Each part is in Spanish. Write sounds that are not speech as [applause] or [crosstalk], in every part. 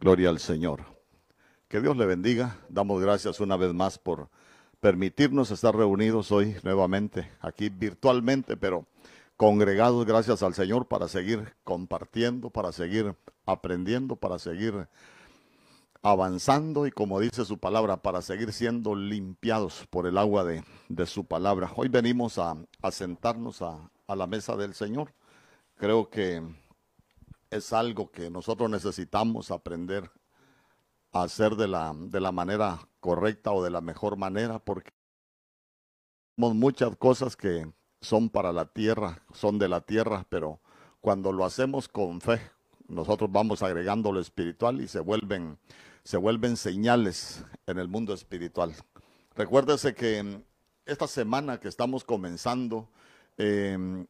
Gloria al Señor. Que Dios le bendiga. Damos gracias una vez más por permitirnos estar reunidos hoy nuevamente aquí virtualmente, pero congregados gracias al Señor para seguir compartiendo, para seguir aprendiendo, para seguir avanzando y como dice su palabra, para seguir siendo limpiados por el agua de, su palabra. Hoy venimos a, sentarnos a, a la mesa del Señor. Creo que es algo que nosotros necesitamos aprender a hacer de la, de la manera correcta o de la mejor manera, porque tenemos muchas cosas que son para la tierra, son de la tierra, pero cuando lo hacemos con fe, nosotros vamos agregando lo espiritual y se vuelven, se vuelven señales en el mundo espiritual. Recuérdese que esta semana que estamos comenzando, eh,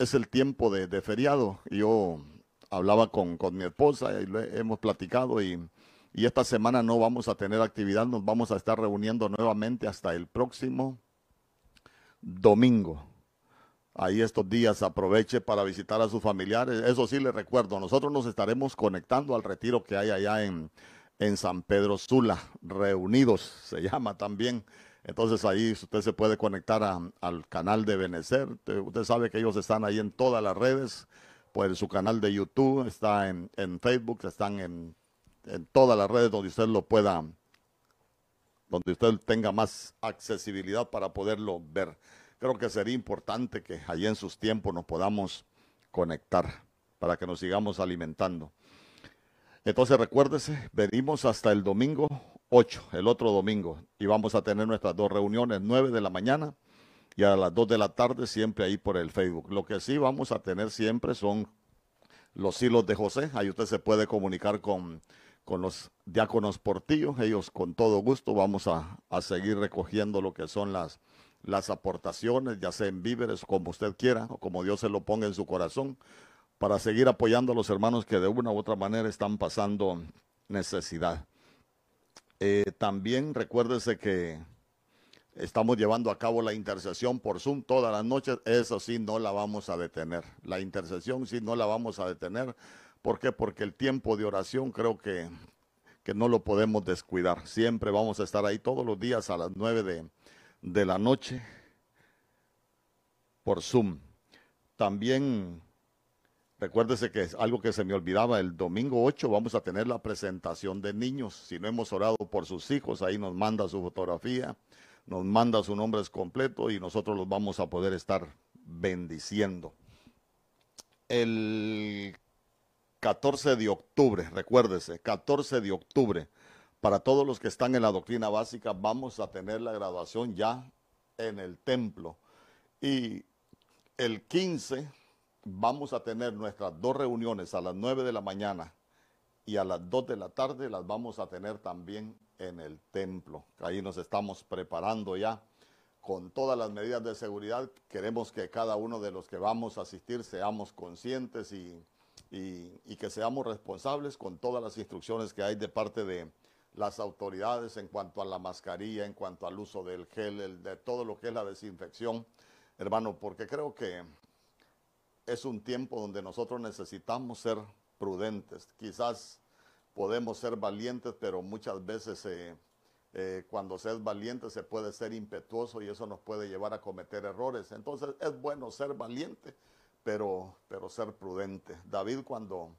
es el tiempo de, feriado. Yo hablaba con, mi esposa y hemos platicado y, esta semana no vamos a tener actividad, nos vamos a estar reuniendo nuevamente hasta el próximo domingo. Ahí estos días aproveche para visitar a sus familiares. Eso sí le recuerdo, nosotros nos estaremos conectando al retiro que hay allá en, en San Pedro Sula, reunidos se llama también. Entonces ahí usted se puede conectar al canal de Benecer. Usted sabe que ellos están ahí en todas las redes, pues su canal de YouTube está en, Facebook, están en, en, todas las redes donde usted lo pueda, donde usted tenga más accesibilidad para poderlo ver. Creo que sería importante que allí en sus tiempos nos podamos conectar para que nos sigamos alimentando. Entonces recuérdese, venimos hasta el domingo 8, el otro domingo, y vamos a tener nuestras dos reuniones, 9 de la mañana y a las 2 de la tarde, siempre ahí por el Facebook. Lo que sí vamos a tener siempre son los hilos de José, ahí usted se puede comunicar con, con los diáconos portillos, ellos con todo gusto vamos a, a seguir recogiendo lo que son las, las aportaciones, ya sea en víveres, como usted quiera, o como Dios se lo ponga en su corazón, para seguir apoyando a los hermanos que de una u otra manera están pasando necesidad. Eh, también recuérdese que estamos llevando a cabo la intercesión por Zoom todas las noches. Eso sí, no la vamos a detener. La intercesión sí no la vamos a detener. ¿Por qué? Porque el tiempo de oración creo que, que no lo podemos descuidar. Siempre vamos a estar ahí todos los días a las nueve de, de la noche por Zoom. También Recuérdese que es algo que se me olvidaba, el domingo 8 vamos a tener la presentación de niños. Si no hemos orado por sus hijos, ahí nos manda su fotografía, nos manda su nombre completo y nosotros los vamos a poder estar bendiciendo. El 14 de octubre, recuérdese, 14 de octubre, para todos los que están en la doctrina básica, vamos a tener la graduación ya en el templo. Y el 15 vamos a tener nuestras dos reuniones a las 9 de la mañana y a las 2 de la tarde las vamos a tener también en el templo. Ahí nos estamos preparando ya con todas las medidas de seguridad. Queremos que cada uno de los que vamos a asistir seamos conscientes y, que seamos responsables con todas las instrucciones que hay de parte de las autoridades en cuanto a la mascarilla, en cuanto al uso del gel, de todo lo que es la desinfección, hermano, porque creo que es un tiempo donde nosotros necesitamos ser prudentes. Quizás podemos ser valientes, pero muchas veces eh, eh, cuando se es valiente se puede ser impetuoso y eso nos puede llevar a cometer errores. Entonces es bueno ser valiente, pero, pero ser prudente. David cuando,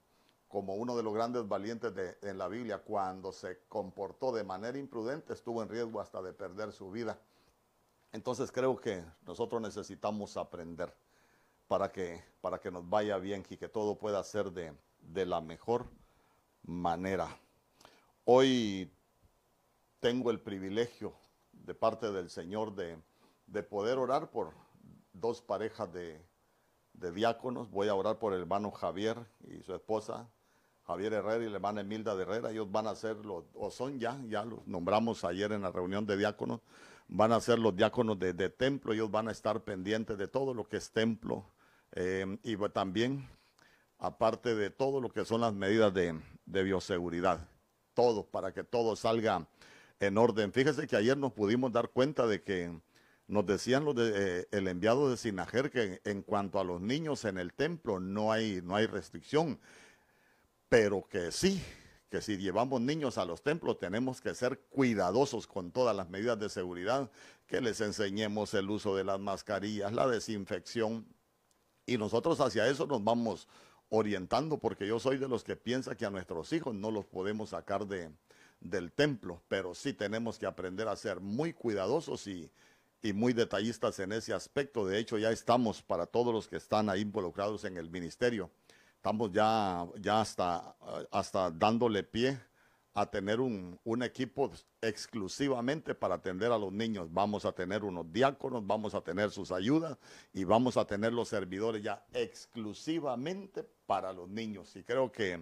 como uno de los grandes valientes de, en la Biblia, cuando se comportó de manera imprudente, estuvo en riesgo hasta de perder su vida. Entonces creo que nosotros necesitamos aprender para que, para que nos vaya bien y que todo pueda ser de, de la mejor manera. Hoy tengo el privilegio de parte del Señor de, de poder orar por dos parejas de, de, diáconos. Voy a orar por el hermano Javier y su esposa, Javier Herrera y la hermana Emilda Herrera. Ellos van a ser los, o son ya, ya los nombramos ayer en la reunión de diáconos, van a ser los diáconos de, de templo. Ellos van a estar pendientes de todo lo que es templo eh, y también, aparte de todo lo que son las medidas de, bioseguridad, todo, para que todo salga en orden. Fíjese que ayer nos pudimos dar cuenta de que nos decían los de, eh, el enviado de Sinajer que en cuanto a los niños en el templo no hay, no hay restricción, pero que sí, que si llevamos niños a los templos tenemos que ser cuidadosos con todas las medidas de seguridad, que les enseñemos el uso de las mascarillas, la desinfección. Y nosotros hacia eso nos vamos orientando, porque yo soy de los que piensa que a nuestros hijos no los podemos sacar de, del templo, pero sí tenemos que aprender a ser muy cuidadosos y, y muy detallistas en ese aspecto. De hecho, ya estamos para todos los que están ahí involucrados en el ministerio estamos ya, ya hasta, hasta dándole pie a tener un, un, equipo exclusivamente para atender a los niños. Vamos a tener unos diáconos, vamos a tener sus ayudas y vamos a tener los servidores ya exclusivamente para los niños. Y creo que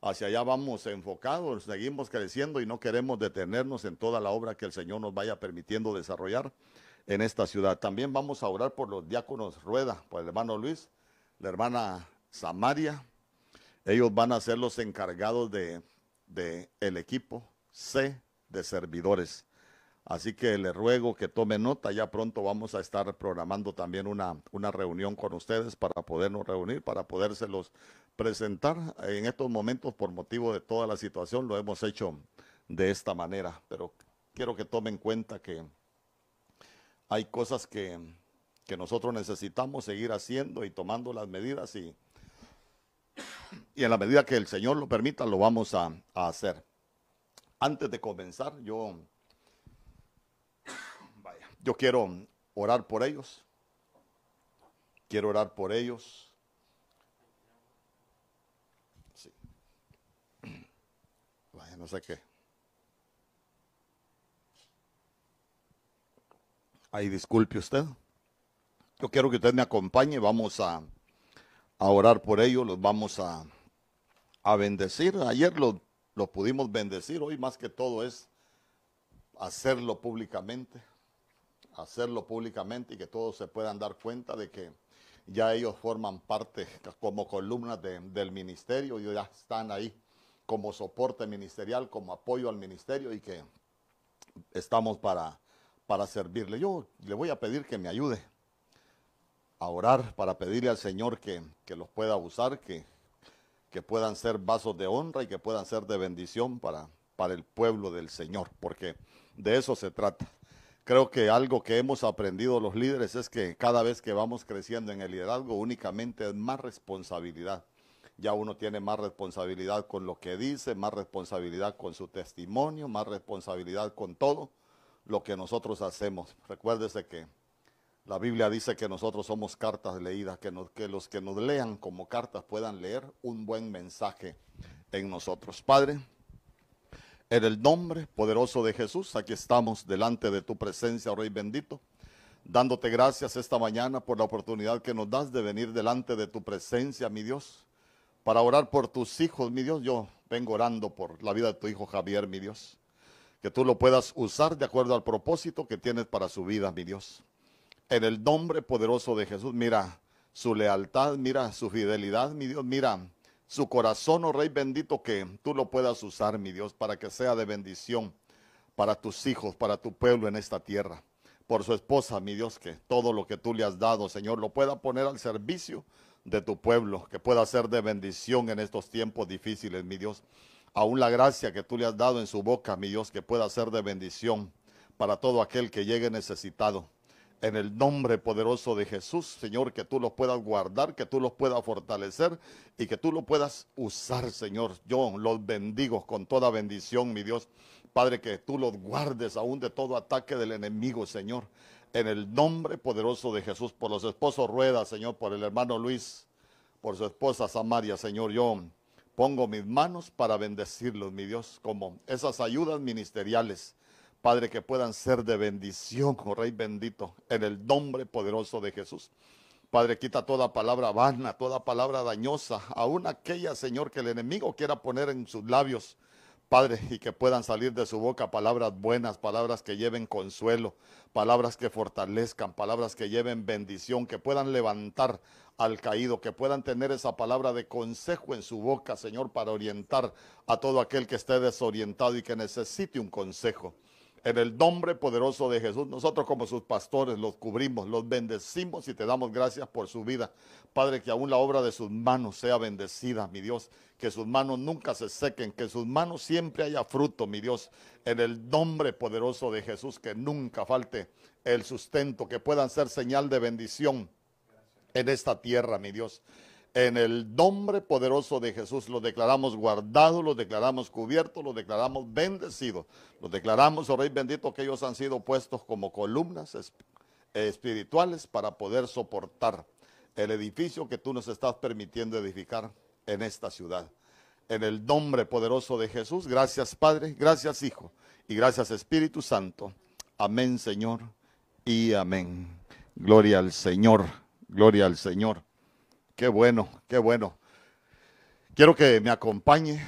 hacia allá vamos enfocados, seguimos creciendo y no queremos detenernos en toda la obra que el Señor nos vaya permitiendo desarrollar en esta ciudad. También vamos a orar por los diáconos Rueda, por el hermano Luis, la hermana Samaria. Ellos van a ser los encargados de, el equipo C de servidores. Así que le ruego que tome nota, ya pronto vamos a estar programando también una, una reunión con ustedes para podernos reunir, para podérselos presentar. En estos momentos, por motivo de toda la situación, lo hemos hecho de esta manera, pero quiero que tomen cuenta que hay cosas que, que nosotros necesitamos seguir haciendo y tomando las medidas y, y en la medida que el Señor lo permita, lo vamos a, hacer. Antes de comenzar, yo, yo quiero orar por ellos. Quiero orar por ellos. Vaya, no sé qué. Ahí disculpe usted. Yo quiero que usted me acompañe. Vamos a a orar por ellos, los vamos a, a bendecir. Ayer los lo pudimos bendecir, hoy más que todo es hacerlo públicamente, hacerlo públicamente y que todos se puedan dar cuenta de que ya ellos forman parte como columnas del ministerio y ya están ahí como soporte ministerial, como apoyo al ministerio y que estamos para, para servirle. Yo le voy a pedir que me ayude a orar para pedirle al Señor que, los pueda usar, que, que, puedan ser vasos de honra y que puedan ser de bendición para, para el pueblo del Señor, porque de eso se trata. Creo que algo que hemos aprendido los líderes es que cada vez que vamos creciendo en el liderazgo únicamente es más responsabilidad. Ya uno tiene más responsabilidad con lo que dice, más responsabilidad con su testimonio, más responsabilidad con todo lo que nosotros hacemos. Recuérdese que la Biblia dice que nosotros somos cartas leídas, que, que los que nos lean como cartas puedan leer un buen mensaje en nosotros. Padre, en el nombre poderoso de Jesús, aquí estamos delante de tu presencia, Rey bendito, dándote gracias esta mañana por la oportunidad que nos das de venir delante de tu presencia, mi Dios, para orar por tus hijos, mi Dios. Yo vengo orando por la vida de tu hijo Javier, mi Dios. Que tú lo puedas usar de acuerdo al propósito que tienes para su vida, mi Dios en el nombre poderoso de Jesús. Mira su lealtad, mira su fidelidad, mi Dios, mira su corazón, oh Rey bendito, que tú lo puedas usar, mi Dios, para que sea de bendición para tus hijos, para tu pueblo en esta tierra. Por su esposa, mi Dios, que todo lo que tú le has dado, Señor, lo pueda poner al servicio de tu pueblo, que pueda ser de bendición en estos tiempos difíciles, mi Dios. Aún la gracia que tú le has dado en su boca, mi Dios, que pueda ser de bendición para todo aquel que llegue necesitado en el nombre poderoso de Jesús, Señor, que tú los puedas guardar, que tú los puedas fortalecer y que tú los puedas usar, Señor. Yo los bendigo con toda bendición, mi Dios. Padre, que tú los guardes aún de todo ataque del enemigo, Señor. En el nombre poderoso de Jesús, por los esposos Rueda, Señor, por el hermano Luis, por su esposa Samaria, Señor, yo pongo mis manos para bendecirlos, mi Dios, como esas ayudas ministeriales Padre, que puedan ser de bendición, oh Rey bendito, en el nombre poderoso de Jesús. Padre, quita toda palabra vana, toda palabra dañosa, aún aquella, Señor, que el enemigo quiera poner en sus labios. Padre, y que puedan salir de su boca palabras buenas, palabras que lleven consuelo, palabras que fortalezcan, palabras que lleven bendición, que puedan levantar al caído, que puedan tener esa palabra de consejo en su boca, Señor, para orientar a todo aquel que esté desorientado y que necesite un consejo En el nombre poderoso de Jesús, nosotros como sus pastores los cubrimos, los bendecimos y te damos gracias por su vida. Padre, que aún la obra de sus manos sea bendecida, mi Dios. Que sus manos nunca se sequen, que sus manos siempre haya fruto, mi Dios. En el nombre poderoso de Jesús, que nunca falte el sustento, que puedan ser señal de bendición en esta tierra, mi Dios. En el nombre poderoso de Jesús los declaramos guardados, los declaramos cubiertos, los declaramos bendecidos. Los declaramos, oh Rey bendito, que ellos han sido puestos como columnas espirituales para poder soportar el edificio que tú nos estás permitiendo edificar en esta ciudad. En el nombre poderoso de Jesús, gracias Padre, gracias Hijo y gracias Espíritu Santo. Amén Señor y amén. Gloria al Señor, gloria al Señor. Qué bueno, qué bueno. Quiero que me acompañe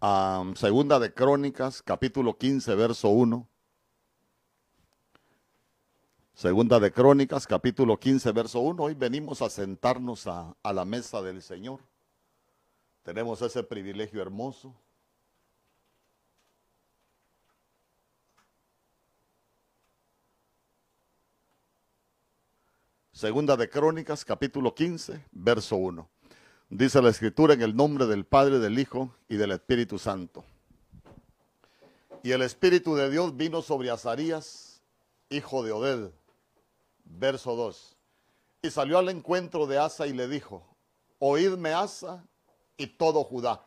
a Segunda de Crónicas, capítulo 15, verso 1. Segunda de Crónicas, capítulo 15, verso 1. Hoy venimos a sentarnos a, a la mesa del Señor. Tenemos ese privilegio hermoso Segunda de Crónicas, capítulo 15, verso 1. Dice la escritura en el nombre del Padre, del Hijo y del Espíritu Santo. Y el Espíritu de Dios vino sobre Azarías, hijo de Oded. Verso 2. Y salió al encuentro de Asa y le dijo, oídme Asa y todo Judá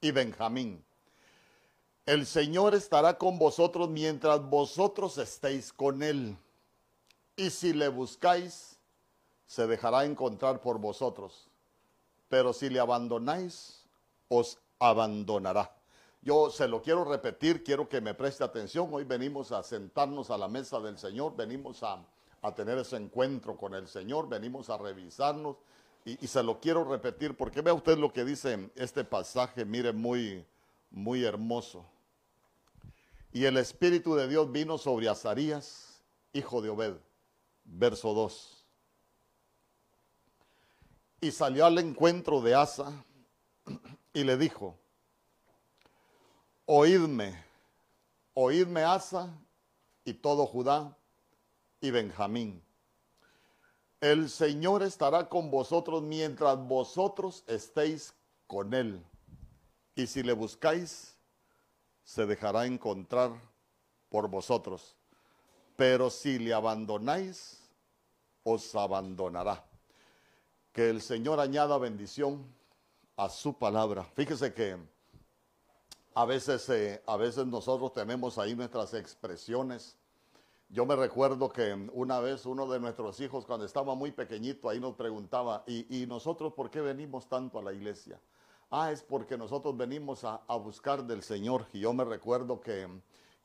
y Benjamín. El Señor estará con vosotros mientras vosotros estéis con él. Y si le buscáis, se dejará encontrar por vosotros, pero si le abandonáis, os abandonará. Yo se lo quiero repetir, quiero que me preste atención. Hoy venimos a sentarnos a la mesa del Señor, venimos a, tener ese encuentro con el Señor, venimos a revisarnos y, y, se lo quiero repetir porque vea usted lo que dice este pasaje, mire, muy, muy hermoso. Y el Espíritu de Dios vino sobre Azarías, hijo de Obed, verso 2 y salió al encuentro de Asa y le dijo, oídme, oídme Asa y todo Judá y Benjamín. El Señor estará con vosotros mientras vosotros estéis con Él. Y si le buscáis, se dejará encontrar por vosotros. Pero si le abandonáis, os abandonará que el Señor añada bendición a su palabra. Fíjese que a veces, eh, a veces nosotros tenemos ahí nuestras expresiones. Yo me recuerdo que una vez uno de nuestros hijos, cuando estaba muy pequeñito, ahí nos preguntaba, ¿y, nosotros por qué venimos tanto a la iglesia? Ah, es porque nosotros venimos a, buscar del Señor. Y yo me recuerdo que,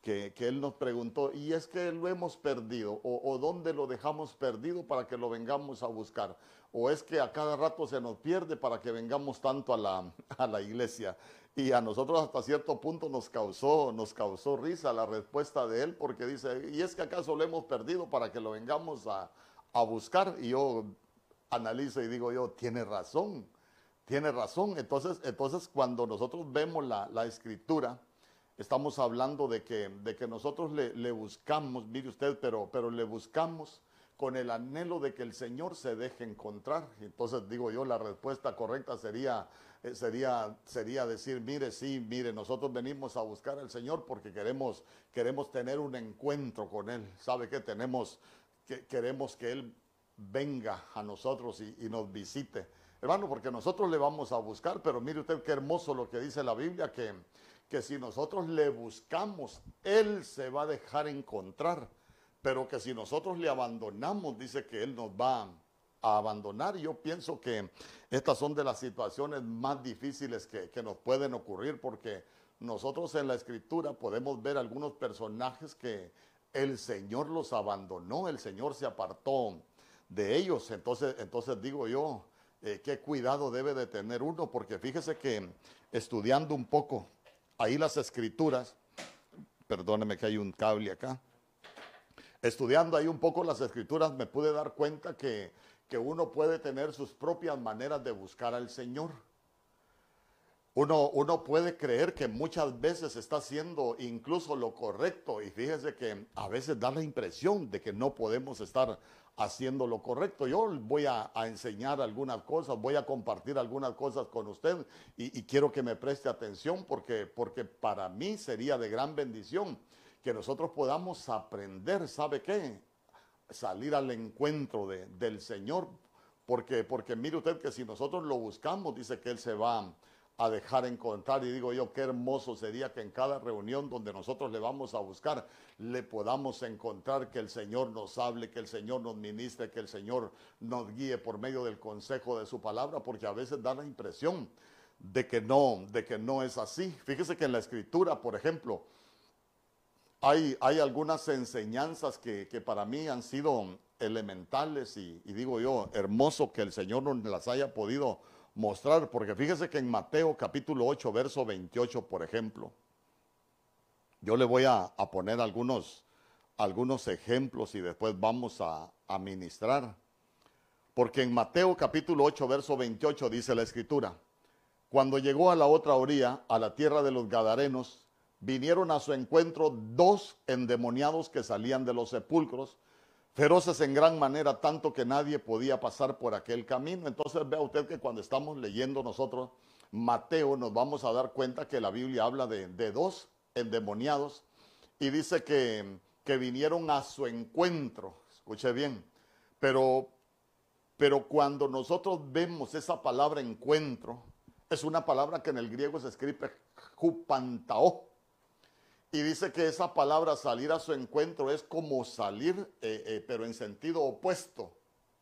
que, Él nos preguntó, ¿y es que lo hemos perdido? ¿O, ¿O dónde lo dejamos perdido para que lo vengamos a buscar? o es que a cada rato se nos pierde para que vengamos tanto a la, a la iglesia. Y a nosotros hasta cierto punto nos causó, nos causó risa la respuesta de él, porque dice, ¿y es que acaso lo hemos perdido para que lo vengamos a, buscar? Y yo analizo y digo yo, tiene razón, tiene razón. Entonces, entonces cuando nosotros vemos la, escritura, estamos hablando de que, de que nosotros le, buscamos, mire usted, pero, pero le buscamos con el anhelo de que el Señor se deje encontrar. Entonces digo yo, la respuesta correcta sería, eh, sería, sería decir, mire, sí, mire, nosotros venimos a buscar al Señor porque queremos, queremos tener un encuentro con Él. ¿Sabe qué? Tenemos, que, queremos que Él venga a nosotros y, y nos visite. Hermano, porque nosotros le vamos a buscar, pero mire usted qué hermoso lo que dice la Biblia, que, que si nosotros le buscamos, Él se va a dejar encontrar pero que si nosotros le abandonamos, dice que Él nos va a abandonar. Yo pienso que estas son de las situaciones más difíciles que, nos pueden ocurrir porque nosotros en la escritura podemos ver algunos personajes que el Señor los abandonó, el Señor se apartó de ellos. Entonces, entonces digo yo, eh, qué cuidado debe de tener uno, porque fíjese que estudiando un poco ahí las escrituras, perdóneme que hay un cable acá, estudiando ahí un poco las escrituras me pude dar cuenta que, uno puede tener sus propias maneras de buscar al Señor. uno, uno puede creer que muchas veces está haciendo incluso lo correcto y fíjese que a veces da la impresión de que no podemos estar haciendo lo correcto. Yo voy a, enseñar algunas cosas, voy a compartir algunas cosas con usted y, quiero que me preste atención porque, porque para mí sería de gran bendición que nosotros podamos aprender, ¿sabe qué? Salir al encuentro del Señor, porque, porque mire usted que si nosotros lo buscamos, dice que Él se va a dejar encontrar. Y digo yo, qué hermoso sería que en cada reunión donde nosotros le vamos a buscar, le podamos encontrar que el Señor nos hable, que el Señor nos ministre, que el Señor nos guíe por medio del consejo de su palabra, porque a veces da la impresión de que no, de que no es así. Fíjese que en la escritura, por ejemplo, hay, hay algunas enseñanzas que, para mí han sido elementales y, y digo yo, hermoso que el Señor nos las haya podido mostrar, porque fíjese que en Mateo capítulo 8, verso 28, por ejemplo, yo le voy a, poner algunos, algunos ejemplos y después vamos a, a ministrar. Porque en Mateo capítulo 8, verso 28 dice la escritura, cuando llegó a la otra orilla, a la tierra de los Gadarenos, vinieron a su encuentro dos endemoniados que salían de los sepulcros feroces en gran manera, tanto que nadie podía pasar por aquel camino. Entonces vea usted que cuando estamos leyendo nosotros Mateo, nos vamos a dar cuenta que la Biblia habla de, dos endemoniados y dice que, que, vinieron a su encuentro. Escuche bien, pero, pero cuando nosotros vemos esa palabra encuentro, es una palabra que en el griego se escribe jupantao y dice que esa palabra salir a su encuentro es como salir, eh, eh, pero en sentido opuesto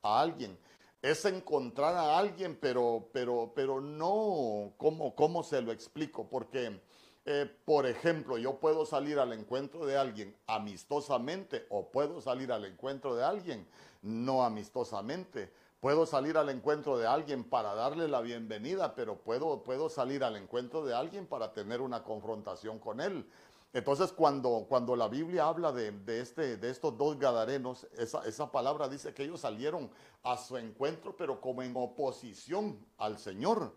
a alguien. Es encontrar a alguien, pero, pero, pero no, ¿cómo, cómo se lo explico? Porque, eh, por ejemplo, yo puedo salir al encuentro de alguien amistosamente o puedo salir al encuentro de alguien no amistosamente. Puedo salir al encuentro de alguien para darle la bienvenida, pero puedo, puedo salir al encuentro de alguien para tener una confrontación con él. Entonces, cuando, cuando la Biblia habla de, este, de estos dos gadarenos, esa, esa, palabra dice que ellos salieron a su encuentro, pero como en oposición al Señor.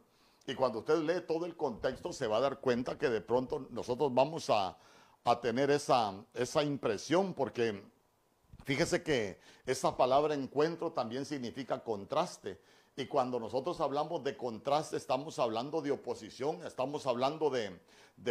Y cuando usted lee todo el contexto, se va a dar cuenta que de pronto nosotros vamos a, a tener esa, esa impresión, porque fíjese que esa palabra encuentro también significa contraste. Y cuando nosotros hablamos de contraste, estamos hablando de oposición, estamos hablando de,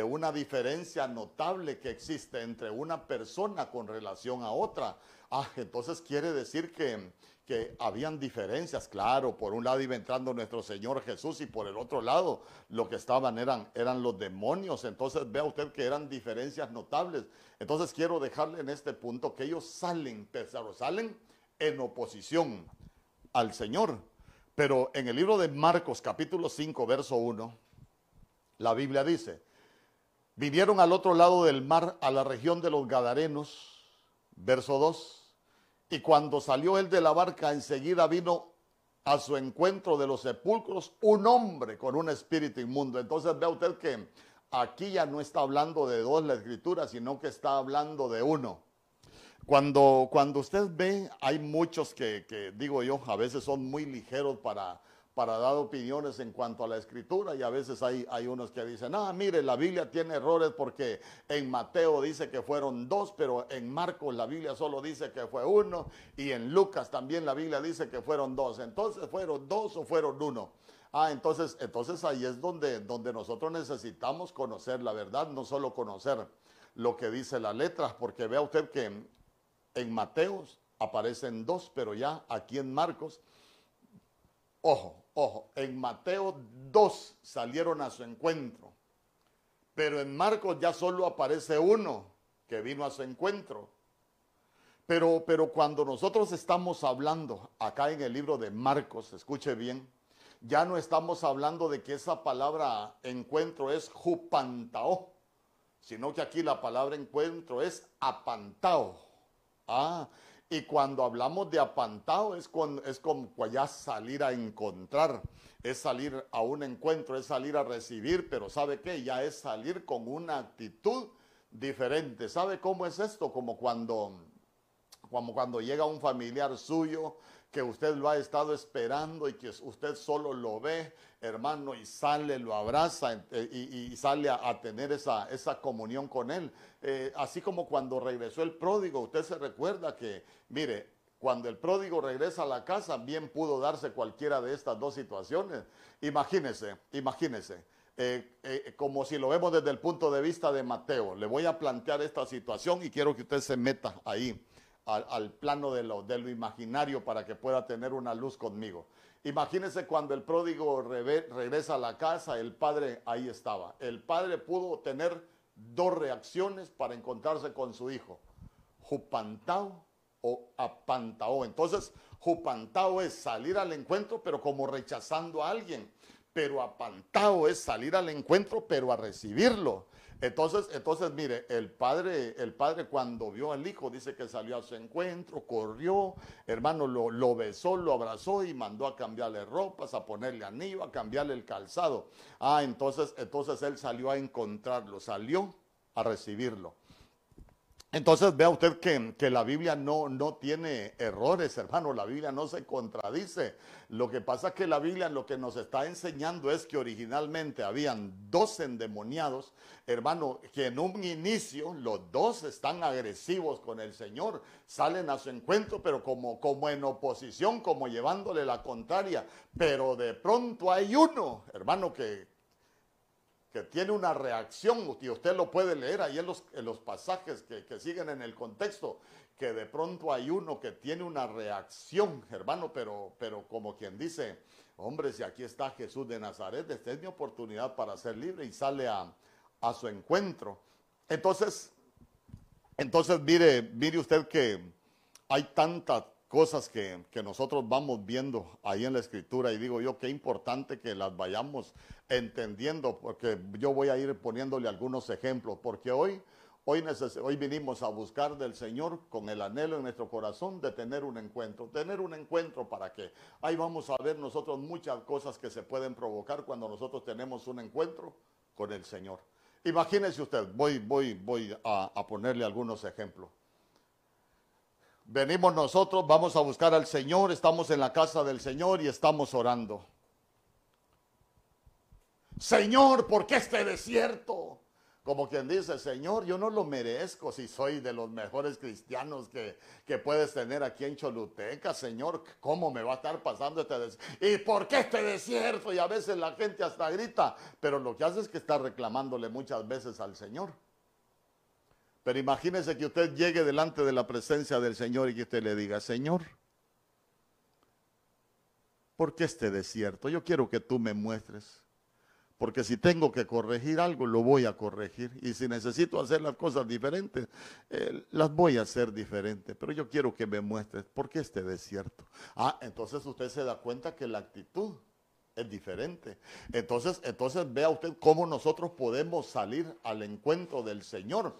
una diferencia notable que existe entre una persona con relación a otra. Ah, entonces quiere decir que, que habían diferencias, claro, por un lado iba entrando nuestro Señor Jesús y por el otro lado lo que estaban eran, eran los demonios, entonces vea usted que eran diferencias notables. Entonces quiero dejarle en este punto que ellos salen, pero salen en oposición al Señor. Pero en el libro de Marcos capítulo 5, verso 1, la Biblia dice, Vinieron al otro lado del mar, a la región de los Gadarenos, verso 2. Y cuando salió él de la barca, enseguida vino a su encuentro de los sepulcros un hombre con un espíritu inmundo. Entonces vea usted que aquí ya no está hablando de dos la escritura, sino que está hablando de uno. Cuando, cuando usted ve, hay muchos que, digo yo, a veces son muy ligeros para para dar opiniones en cuanto a la escritura y a veces hay, hay unos que dicen, ah, mire, la Biblia tiene errores porque en Mateo dice que fueron dos, pero en Marcos la Biblia solo dice que fue uno y en Lucas también la Biblia dice que fueron dos. Entonces, ¿fueron dos o fueron uno? Ah, entonces, entonces ahí es donde, donde nosotros necesitamos conocer la verdad, no solo conocer lo que dice la letra, porque vea usted que en Mateo aparecen dos, pero ya aquí en Marcos, ojo, Ojo, en Mateo 2 salieron a su encuentro, pero en Marcos ya solo aparece uno que vino a su encuentro. Pero, pero cuando nosotros estamos hablando acá en el libro de Marcos, escuche bien, ya no estamos hablando de que esa palabra encuentro es jupantao, sino que aquí la palabra encuentro es apantao. Ah, y cuando hablamos de apantado es, es como ya salir a encontrar, es salir a un encuentro, es salir a recibir, pero ¿sabe qué? Ya es salir con una actitud diferente. ¿Sabe cómo es esto? Como cuando, como cuando llega un familiar suyo que usted lo ha estado esperando y que usted solo lo ve, hermano, y sale, lo abraza eh, y, sale a, tener esa, esa, comunión con él. Eh, así como cuando regresó el pródigo, usted se recuerda que, mire, cuando el pródigo regresa a la casa, bien pudo darse cualquiera de estas dos situaciones. Imagínese, imagínese. Eh, como si lo vemos desde el punto de vista de Mateo. Le voy a plantear esta situación y quiero que usted se meta ahí al, plano de lo, imaginario para que pueda tener una luz conmigo. Imagínense cuando el pródigo regresa a la casa, el padre ahí estaba. El padre pudo tener dos reacciones para encontrarse con su hijo, jupantao o apantao. Entonces, jupantao es salir al encuentro, pero como rechazando a alguien. Pero apantao es salir al encuentro, pero a recibirlo. Entonces, entonces, mire, el padre, el padre cuando vio al hijo, dice que salió a su encuentro, corrió, hermano, lo, besó, lo abrazó y mandó a cambiarle ropas, a ponerle anillo, a cambiarle el calzado. Ah, entonces, entonces él salió a encontrarlo, salió a recibirlo. Entonces vea usted que, la Biblia no, no, tiene errores, hermano, la Biblia no se contradice. Lo que pasa es que la Biblia lo que nos está enseñando es que originalmente habían dos endemoniados, hermano, que en un inicio los dos están agresivos con el Señor, salen a su encuentro, pero como, como en oposición, como llevándole la contraria. Pero de pronto hay uno, hermano, que, que tiene una reacción, y usted lo puede leer ahí en los, pasajes que, siguen en el contexto, que de pronto hay uno que tiene una reacción, hermano, pero, pero como quien dice, hombre, si aquí está Jesús de Nazaret, esta es mi oportunidad para ser libre y sale a, a su encuentro. Entonces, entonces mire, mire usted que hay tanta cosas que, nosotros vamos viendo ahí en la escritura y digo yo qué importante que las vayamos entendiendo porque yo voy a ir poniéndole algunos ejemplos porque hoy hoy, hoy vinimos a buscar del Señor con el anhelo en nuestro corazón de tener un encuentro tener un encuentro para que ahí vamos a ver nosotros muchas cosas que se pueden provocar cuando nosotros tenemos un encuentro con el Señor. Imagínese usted voy voy voy a ponerle algunos ejemplos Venimos nosotros, vamos a buscar al Señor, estamos en la casa del Señor y estamos orando. Señor, ¿por qué este desierto? Como quien dice, Señor, yo no lo merezco si soy de los mejores cristianos que, que puedes tener aquí en Choluteca, Señor. ¿Cómo me va a estar pasando este desierto? ¿Y por qué este desierto? Y a veces la gente hasta grita, pero lo que hace es que está reclamándole muchas veces al Señor. Pero imagínese que usted llegue delante de la presencia del Señor y que usted le diga, Señor, ¿por qué este desierto? Yo quiero que tú me muestres. Porque si tengo que corregir algo, lo voy a corregir. Y si necesito hacer las cosas diferentes, eh, las voy a hacer diferentes. Pero yo quiero que me muestres, ¿por qué este desierto? Ah, entonces usted se da cuenta que la actitud es diferente. Entonces, entonces vea usted cómo nosotros podemos salir al encuentro del Señor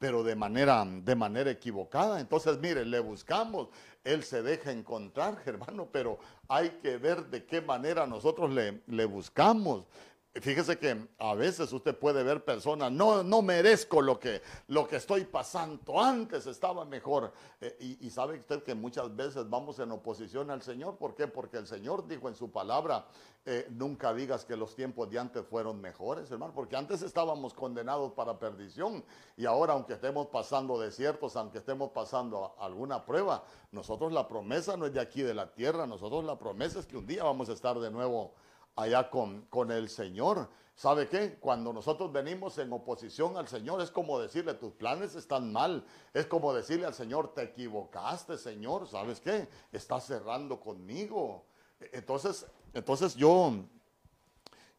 pero de manera, de manera equivocada. Entonces, mire, le buscamos, Él se deja encontrar, [laughs] hermano, pero hay que ver de qué manera nosotros le, le buscamos. Fíjese que a veces usted puede ver personas, no, no merezco lo que, lo que estoy pasando, antes estaba mejor. Eh, y, sabe usted que muchas veces vamos en oposición al Señor, ¿por qué? Porque el Señor dijo en su palabra, eh, nunca digas que los tiempos de antes fueron mejores, hermano, porque antes estábamos condenados para perdición y ahora aunque estemos pasando desiertos, aunque estemos pasando alguna prueba, nosotros la promesa no es de aquí de la tierra, nosotros la promesa es que un día vamos a estar de nuevo allá con, con el Señor. ¿Sabe qué? Cuando nosotros venimos en oposición al Señor, es como decirle, tus planes están mal. Es como decirle al Señor, te equivocaste, Señor. ¿Sabes qué? Estás cerrando conmigo. Entonces, entonces yo,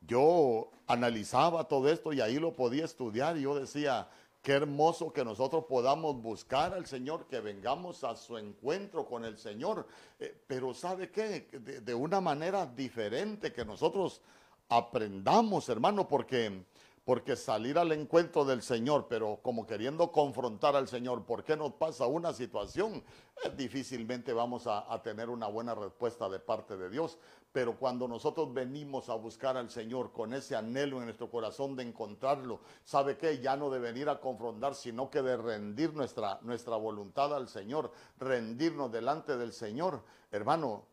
yo analizaba todo esto y ahí lo podía estudiar y yo decía, Qué hermoso que nosotros podamos buscar al Señor, que vengamos a su encuentro con el Señor. Eh, pero ¿sabe qué? De, una manera diferente, que nosotros aprendamos, hermano, porque, porque salir al encuentro del Señor, pero como queriendo confrontar al Señor, ¿por qué nos pasa una situación? Eh, difícilmente vamos a, tener una buena respuesta de parte de Dios. Pero cuando nosotros venimos a buscar al Señor con ese anhelo en nuestro corazón de encontrarlo, ¿sabe qué? Ya no de venir a confrontar, sino que de rendir nuestra, nuestra voluntad al Señor, rendirnos delante del Señor. Hermano,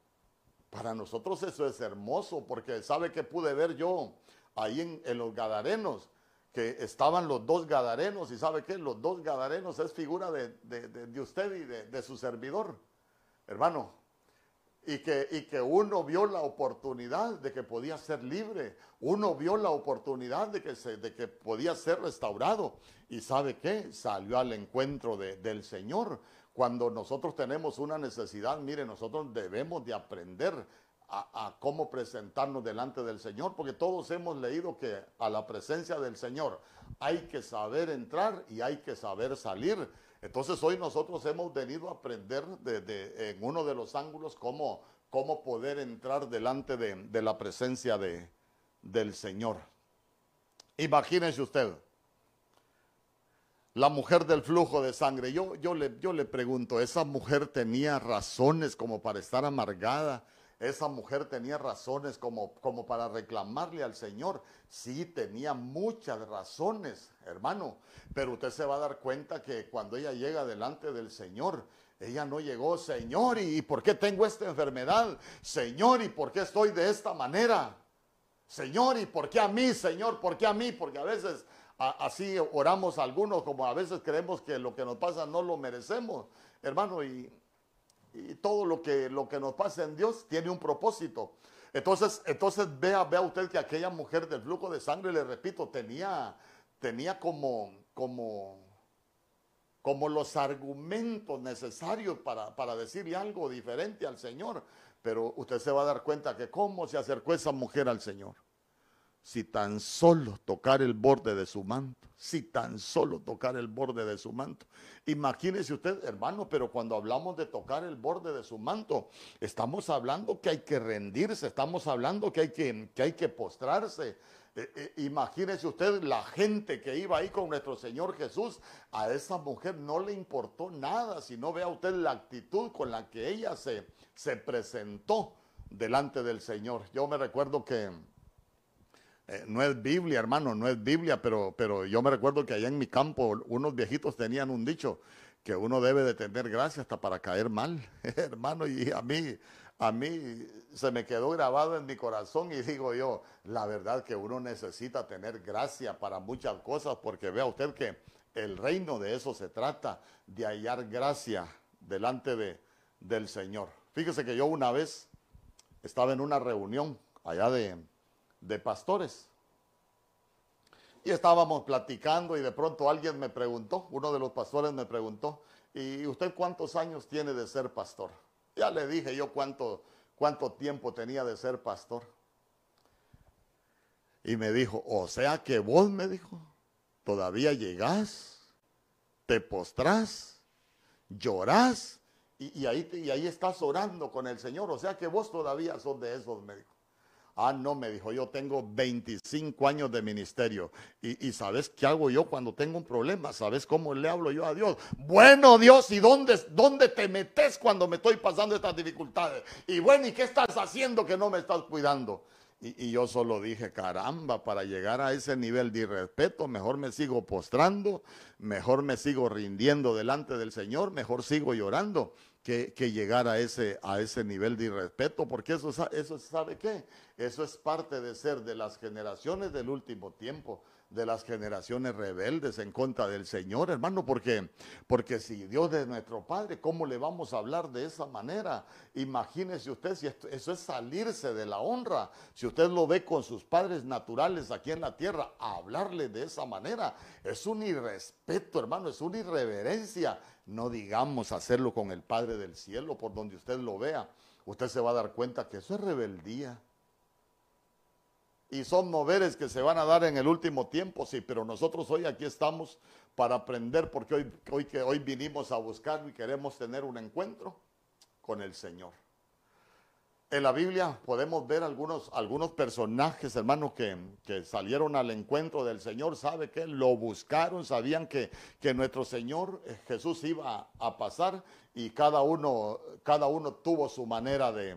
para nosotros eso es hermoso, porque ¿sabe qué pude ver yo? Ahí en, los Gadarenos, que estaban los dos Gadarenos, y sabe qué, los dos Gadarenos es figura de, usted y de, su servidor, hermano, y que, y que uno vio la oportunidad de que podía ser libre, uno vio la oportunidad de que, se, de que podía ser restaurado, y sabe qué, salió al encuentro del Señor. Cuando nosotros tenemos una necesidad, mire, nosotros debemos de aprender a, cómo presentarnos delante del Señor, porque todos hemos leído que a la presencia del Señor hay que saber entrar y hay que saber salir. Entonces hoy nosotros hemos venido a aprender de, en uno de los ángulos cómo, cómo poder entrar delante de, la presencia de, del Señor. Imagínense usted, la mujer del flujo de sangre. Yo, yo, le, yo le pregunto, ¿esa mujer tenía razones como para estar amargada? Esa mujer tenía razones como, como para reclamarle al Señor. Sí, tenía muchas razones, hermano. Pero usted se va a dar cuenta que cuando ella llega delante del Señor, ella no llegó, Señor, ¿y por qué tengo esta enfermedad? Señor, ¿y por qué estoy de esta manera? Señor, ¿y por qué a mí, Señor? ¿Por qué a mí? Porque a veces así oramos algunos, como a veces creemos que lo que nos pasa no lo merecemos, hermano, y y todo lo que, lo que nos pasa en Dios tiene un propósito. Entonces, entonces vea, vea usted que aquella mujer del flujo de sangre, le repito, tenía, tenía como, como, como los argumentos necesarios para, para decirle algo diferente al Señor. Pero usted se va a dar cuenta que cómo se acercó esa mujer al Señor si tan solo tocar el borde de su manto, si tan solo tocar el borde de su manto. Imagínese usted, hermano, pero cuando hablamos de tocar el borde de su manto, estamos hablando que hay que rendirse, estamos hablando que hay que, que, hay que postrarse. Eh, eh, imagínese usted la gente que iba ahí con nuestro Señor Jesús, a esa mujer no le importó nada, si no vea usted la actitud con la que ella se, se presentó delante del Señor. Yo me recuerdo que eh, no es Biblia, hermano, no es Biblia, pero, pero yo me recuerdo que allá en mi campo unos viejitos tenían un dicho que uno debe de tener gracia hasta para caer mal, [laughs] hermano, y a mí, a mí se me quedó grabado en mi corazón y digo yo, la verdad que uno necesita tener gracia para muchas cosas, porque vea usted que el reino de eso se trata, de hallar gracia delante de, del Señor. Fíjese que yo una vez estaba en una reunión allá de, de pastores. Y estábamos platicando y de pronto alguien me preguntó, uno de los pastores me preguntó, ¿y usted cuántos años tiene de ser pastor? Ya le dije yo cuánto, cuánto tiempo tenía de ser pastor. Y me dijo, o sea que vos, me dijo, todavía llegás, te postrás, llorás y, ahí, y ahí estás orando con el Señor. O sea que vos todavía sos de esos, me dijo. Ah, no, me dijo, yo tengo 25 años de ministerio. Y, ¿sabes qué hago yo cuando tengo un problema? ¿Sabes cómo le hablo yo a Dios? Bueno, Dios, ¿y dónde, dónde te metes cuando me estoy pasando estas dificultades? Y bueno, ¿y qué estás haciendo que no me estás cuidando? Y, y, yo solo dije, caramba, para llegar a ese nivel de irrespeto, mejor me sigo postrando, mejor me sigo rindiendo delante del Señor, mejor sigo llorando que, llegar a ese, a ese nivel de irrespeto, porque eso, eso sabe qué, eso es parte de ser de las generaciones del último tiempo, de las generaciones rebeldes en contra del Señor, hermano, porque, porque si Dios es nuestro Padre, ¿cómo le vamos a hablar de esa manera? Imagínese usted si eso es salirse de la honra, si usted lo ve con sus padres naturales aquí en la tierra, hablarle de esa manera, es un irrespeto, hermano, es una irreverencia, no digamos hacerlo con el Padre del cielo, por donde usted lo vea, usted se va a dar cuenta que eso es rebeldía. Y son moveres que se van a dar en el último tiempo, sí, pero nosotros hoy aquí estamos para aprender porque hoy, hoy, que hoy vinimos a buscar y queremos tener un encuentro con el Señor. En la Biblia podemos ver algunos, algunos personajes, hermanos, que, que, salieron al encuentro del Señor. ¿Sabe qué? Lo buscaron, sabían que, que nuestro Señor eh, Jesús iba a pasar y cada uno, cada uno tuvo su manera de,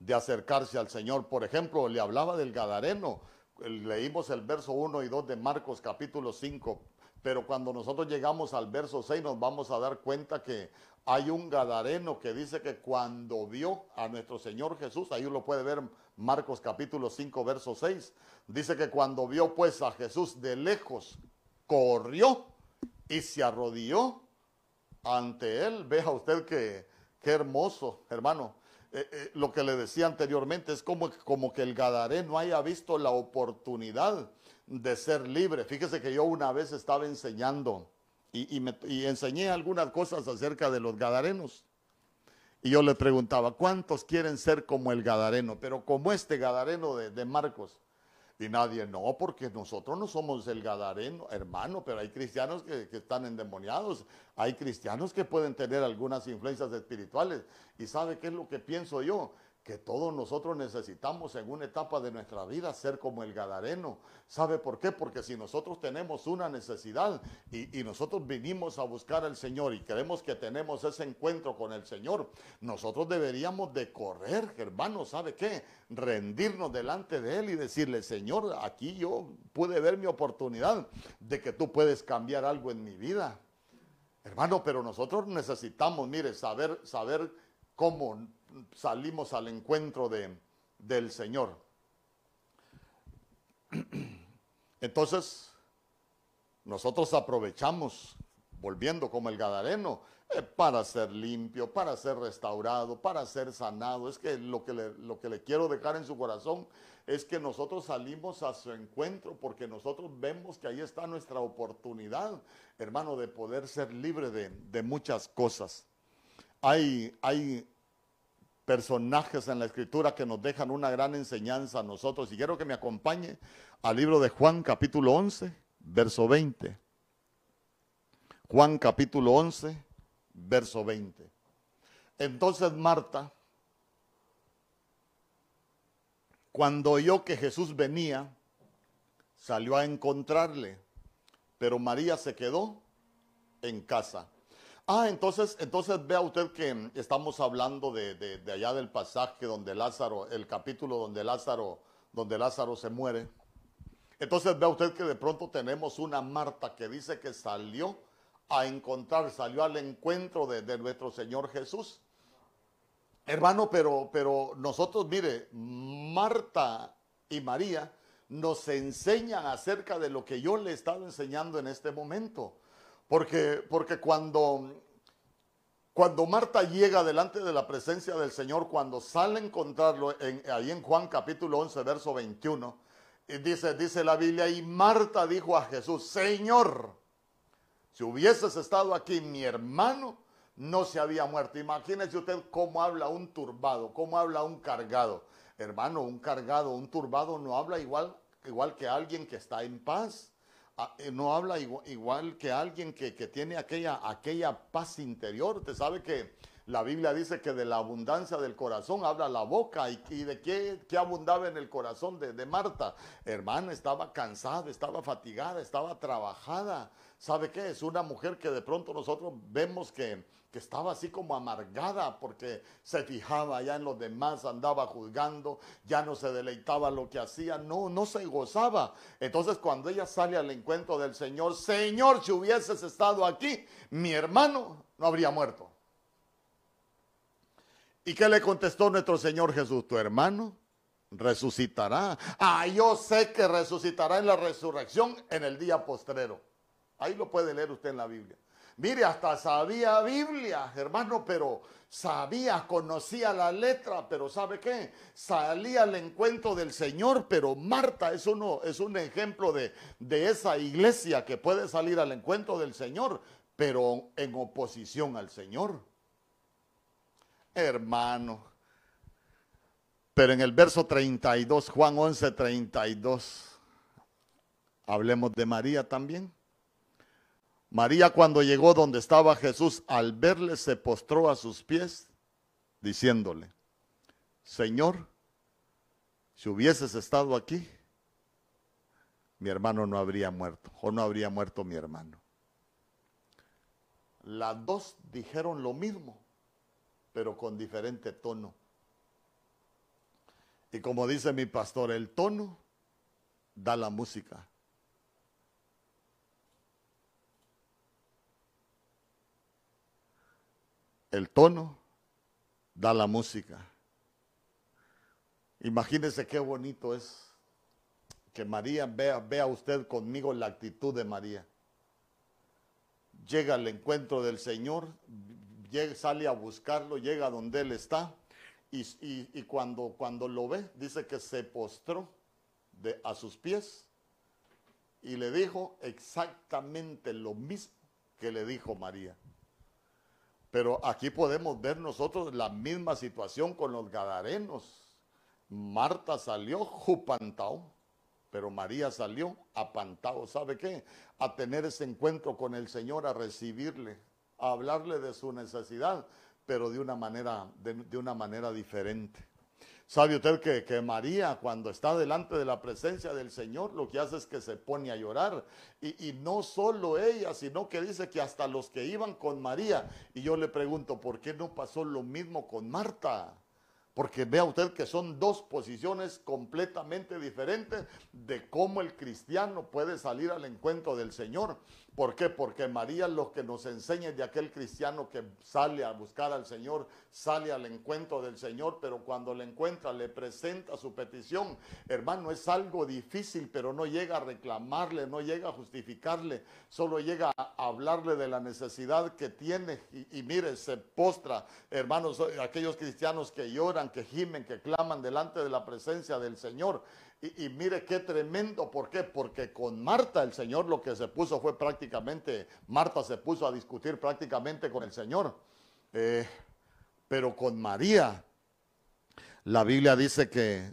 de acercarse al Señor. Por ejemplo, le hablaba del Gadareno. Leímos el verso 1 y 2 de Marcos capítulo 5. Pero cuando nosotros llegamos al verso 6 nos vamos a dar cuenta que hay un gadareno que dice que cuando vio a nuestro Señor Jesús, ahí lo puede ver Marcos capítulo 5, verso 6, dice que cuando vio pues a Jesús de lejos, corrió y se arrodilló ante él. Vea usted que qué hermoso, hermano. Eh, eh, lo que le decía anteriormente es como, como que el gadareno haya visto la oportunidad de ser libre. Fíjese que yo una vez estaba enseñando y, enseñé algunas cosas acerca de los gadarenos. Y yo le preguntaba, ¿cuántos quieren ser como el gadareno? Pero como este gadareno de, Marcos. Y nadie, no, porque nosotros no somos el gadareno, hermano, pero hay cristianos que, que, están endemoniados, hay cristianos que pueden tener algunas influencias espirituales. ¿Y sabe qué es lo que pienso yo? Que todos nosotros necesitamos en una etapa de nuestra vida ser como el Gadareno. ¿Sabe por qué? Porque si nosotros tenemos una necesidad y, nosotros vinimos a buscar al Señor y creemos que tenemos ese encuentro con el Señor, nosotros deberíamos de correr, hermano, ¿sabe qué? Rendirnos delante de Él y decirle, Señor, aquí yo pude ver mi oportunidad de que tú puedes cambiar algo en mi vida. Hermano, pero nosotros necesitamos, mire, saber, saber cómo salimos al encuentro de, del Señor. Entonces, nosotros aprovechamos, volviendo como el Gadareno, eh, para ser limpio, para ser restaurado, para ser sanado. Es que lo que, le, lo que le quiero dejar en su corazón es que nosotros salimos a su encuentro porque nosotros vemos que ahí está nuestra oportunidad, hermano, de poder ser libre de, de muchas cosas. Hay, hay personajes en la escritura que nos dejan una gran enseñanza a nosotros. Y quiero que me acompañe al libro de Juan capítulo 11, verso 20. Juan capítulo 11, verso 20. Entonces Marta, cuando oyó que Jesús venía, salió a encontrarle, pero María se quedó en casa. Ah, entonces, entonces vea usted que estamos hablando de, allá del pasaje donde Lázaro, el capítulo donde Lázaro, donde Lázaro se muere. Entonces vea usted que de pronto tenemos una Marta que dice que salió a encontrar, salió al encuentro de, nuestro Señor Jesús. Hermano, pero, pero nosotros, mire, Marta y María nos enseñan acerca de lo que yo le he estado enseñando en este momento. Porque, porque cuando, cuando Marta llega delante de la presencia del Señor, cuando sale a encontrarlo en, ahí en Juan capítulo 11, verso 21, y dice, dice la Biblia, y Marta dijo a Jesús, Señor, si hubieses estado aquí, mi hermano no se había muerto. Imagínese usted cómo habla un turbado, cómo habla un cargado. Hermano, un cargado, un turbado no habla igual, igual que alguien que está en paz. Ah, eh, no habla igual, que alguien que, tiene aquella, aquella paz interior. Usted sabe que la Biblia dice que de la abundancia del corazón habla la boca y, de qué, qué, abundaba en el corazón de, de Marta. Hermana, estaba cansada, estaba fatigada, estaba trabajada. ¿Sabe qué? Es una mujer que de pronto nosotros vemos que que estaba así como amargada porque se fijaba ya en los demás, andaba juzgando, ya no se deleitaba lo que hacía, no, no se gozaba. Entonces cuando ella sale al encuentro del Señor, Señor, si hubieses estado aquí, mi hermano no habría muerto. ¿Y qué le contestó nuestro Señor Jesús? Tu hermano resucitará. Ah, yo sé que resucitará en la resurrección en el día postrero. Ahí lo puede leer usted en la Biblia. Mire, hasta sabía Biblia, hermano, pero sabía, conocía la letra, pero ¿sabe qué? Salía al encuentro del Señor, pero Marta es, uno, es un ejemplo de, de esa iglesia que puede salir al encuentro del Señor, pero en oposición al Señor. Hermano. Pero en el verso 32, Juan 11, 32, hablemos de María también. María cuando llegó donde estaba Jesús, al verle se postró a sus pies, diciéndole, Señor, si hubieses estado aquí, mi hermano no habría muerto, o no habría muerto mi hermano. Las dos dijeron lo mismo, pero con diferente tono. Y como dice mi pastor, el tono da la música. El tono da la música. Imagínese qué bonito es que María vea, vea usted conmigo la actitud de María. Llega al encuentro del Señor, sale a buscarlo, llega donde Él está y, cuando, cuando lo ve, dice que se postró a sus pies y le dijo exactamente lo mismo que le dijo María. Pero aquí podemos ver nosotros la misma situación con los gadarenos. Marta salió jupantao, pero María salió apantao. ¿Sabe qué? A tener ese encuentro con el Señor, a recibirle, a hablarle de su necesidad, pero de una manera, de, una manera diferente. ¿Sabe usted que, que, María cuando está delante de la presencia del Señor lo que hace es que se pone a llorar? Y, y, no solo ella, sino que dice que hasta los que iban con María. Y yo le pregunto, ¿por qué no pasó lo mismo con Marta? Porque vea usted que son dos posiciones completamente diferentes de cómo el cristiano puede salir al encuentro del Señor. ¿Por qué? Porque María lo que nos enseña de aquel cristiano que sale a buscar al Señor, sale al encuentro del Señor, pero cuando le encuentra le presenta su petición. Hermano, es algo difícil, pero no llega a reclamarle, no llega a justificarle, solo llega a hablarle de la necesidad que tiene y, mire, se postra, hermanos, aquellos cristianos que lloran, que gimen, que claman delante de la presencia del Señor. Y, mire qué tremendo, ¿por qué? Porque con Marta el Señor lo que se puso fue prácticamente, Marta se puso a discutir prácticamente con el Señor. Eh, pero con María, la Biblia dice que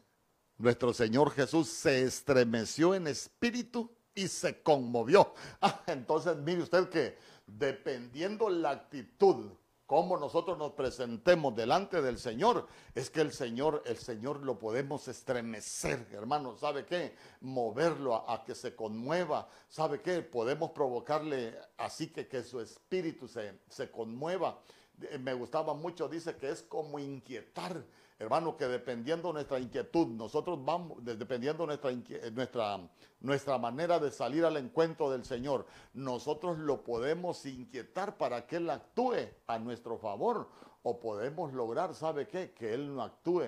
nuestro Señor Jesús se estremeció en espíritu y se conmovió. Ah, entonces mire usted que dependiendo la actitud cómo nosotros nos presentemos delante del Señor, es que el Señor, el Señor lo podemos estremecer, hermano, ¿sabe qué? Moverlo a, que se conmueva, ¿sabe qué? Podemos provocarle así que, que su espíritu se, se conmueva. Eh, me gustaba mucho, dice que es como inquietar Hermano, que dependiendo nuestra inquietud, nosotros vamos, dependiendo nuestra, nuestra, nuestra manera de salir al encuentro del Señor, nosotros lo podemos inquietar para que Él actúe a nuestro favor. O podemos lograr, ¿sabe qué? Que Él no actúe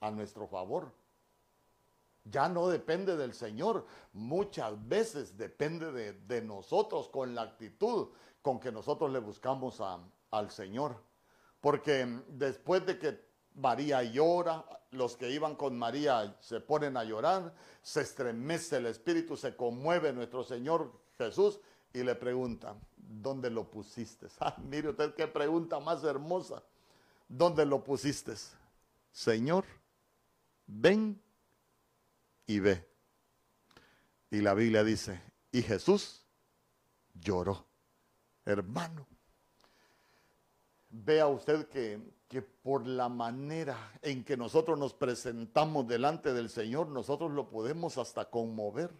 a nuestro favor. Ya no depende del Señor, muchas veces depende de, nosotros con la actitud con que nosotros le buscamos al Señor. Porque después de que María llora, los que iban con María se ponen a llorar, se estremece el espíritu, se conmueve nuestro Señor Jesús y le pregunta, ¿dónde lo pusiste? [laughs] Ah, mire usted qué pregunta más hermosa. ¿Dónde lo pusiste? Señor, ven y ve. Y la Biblia dice, y Jesús lloró. Hermano, vea usted que que por la manera en que nosotros nos presentamos delante del Señor, nosotros lo podemos hasta conmover.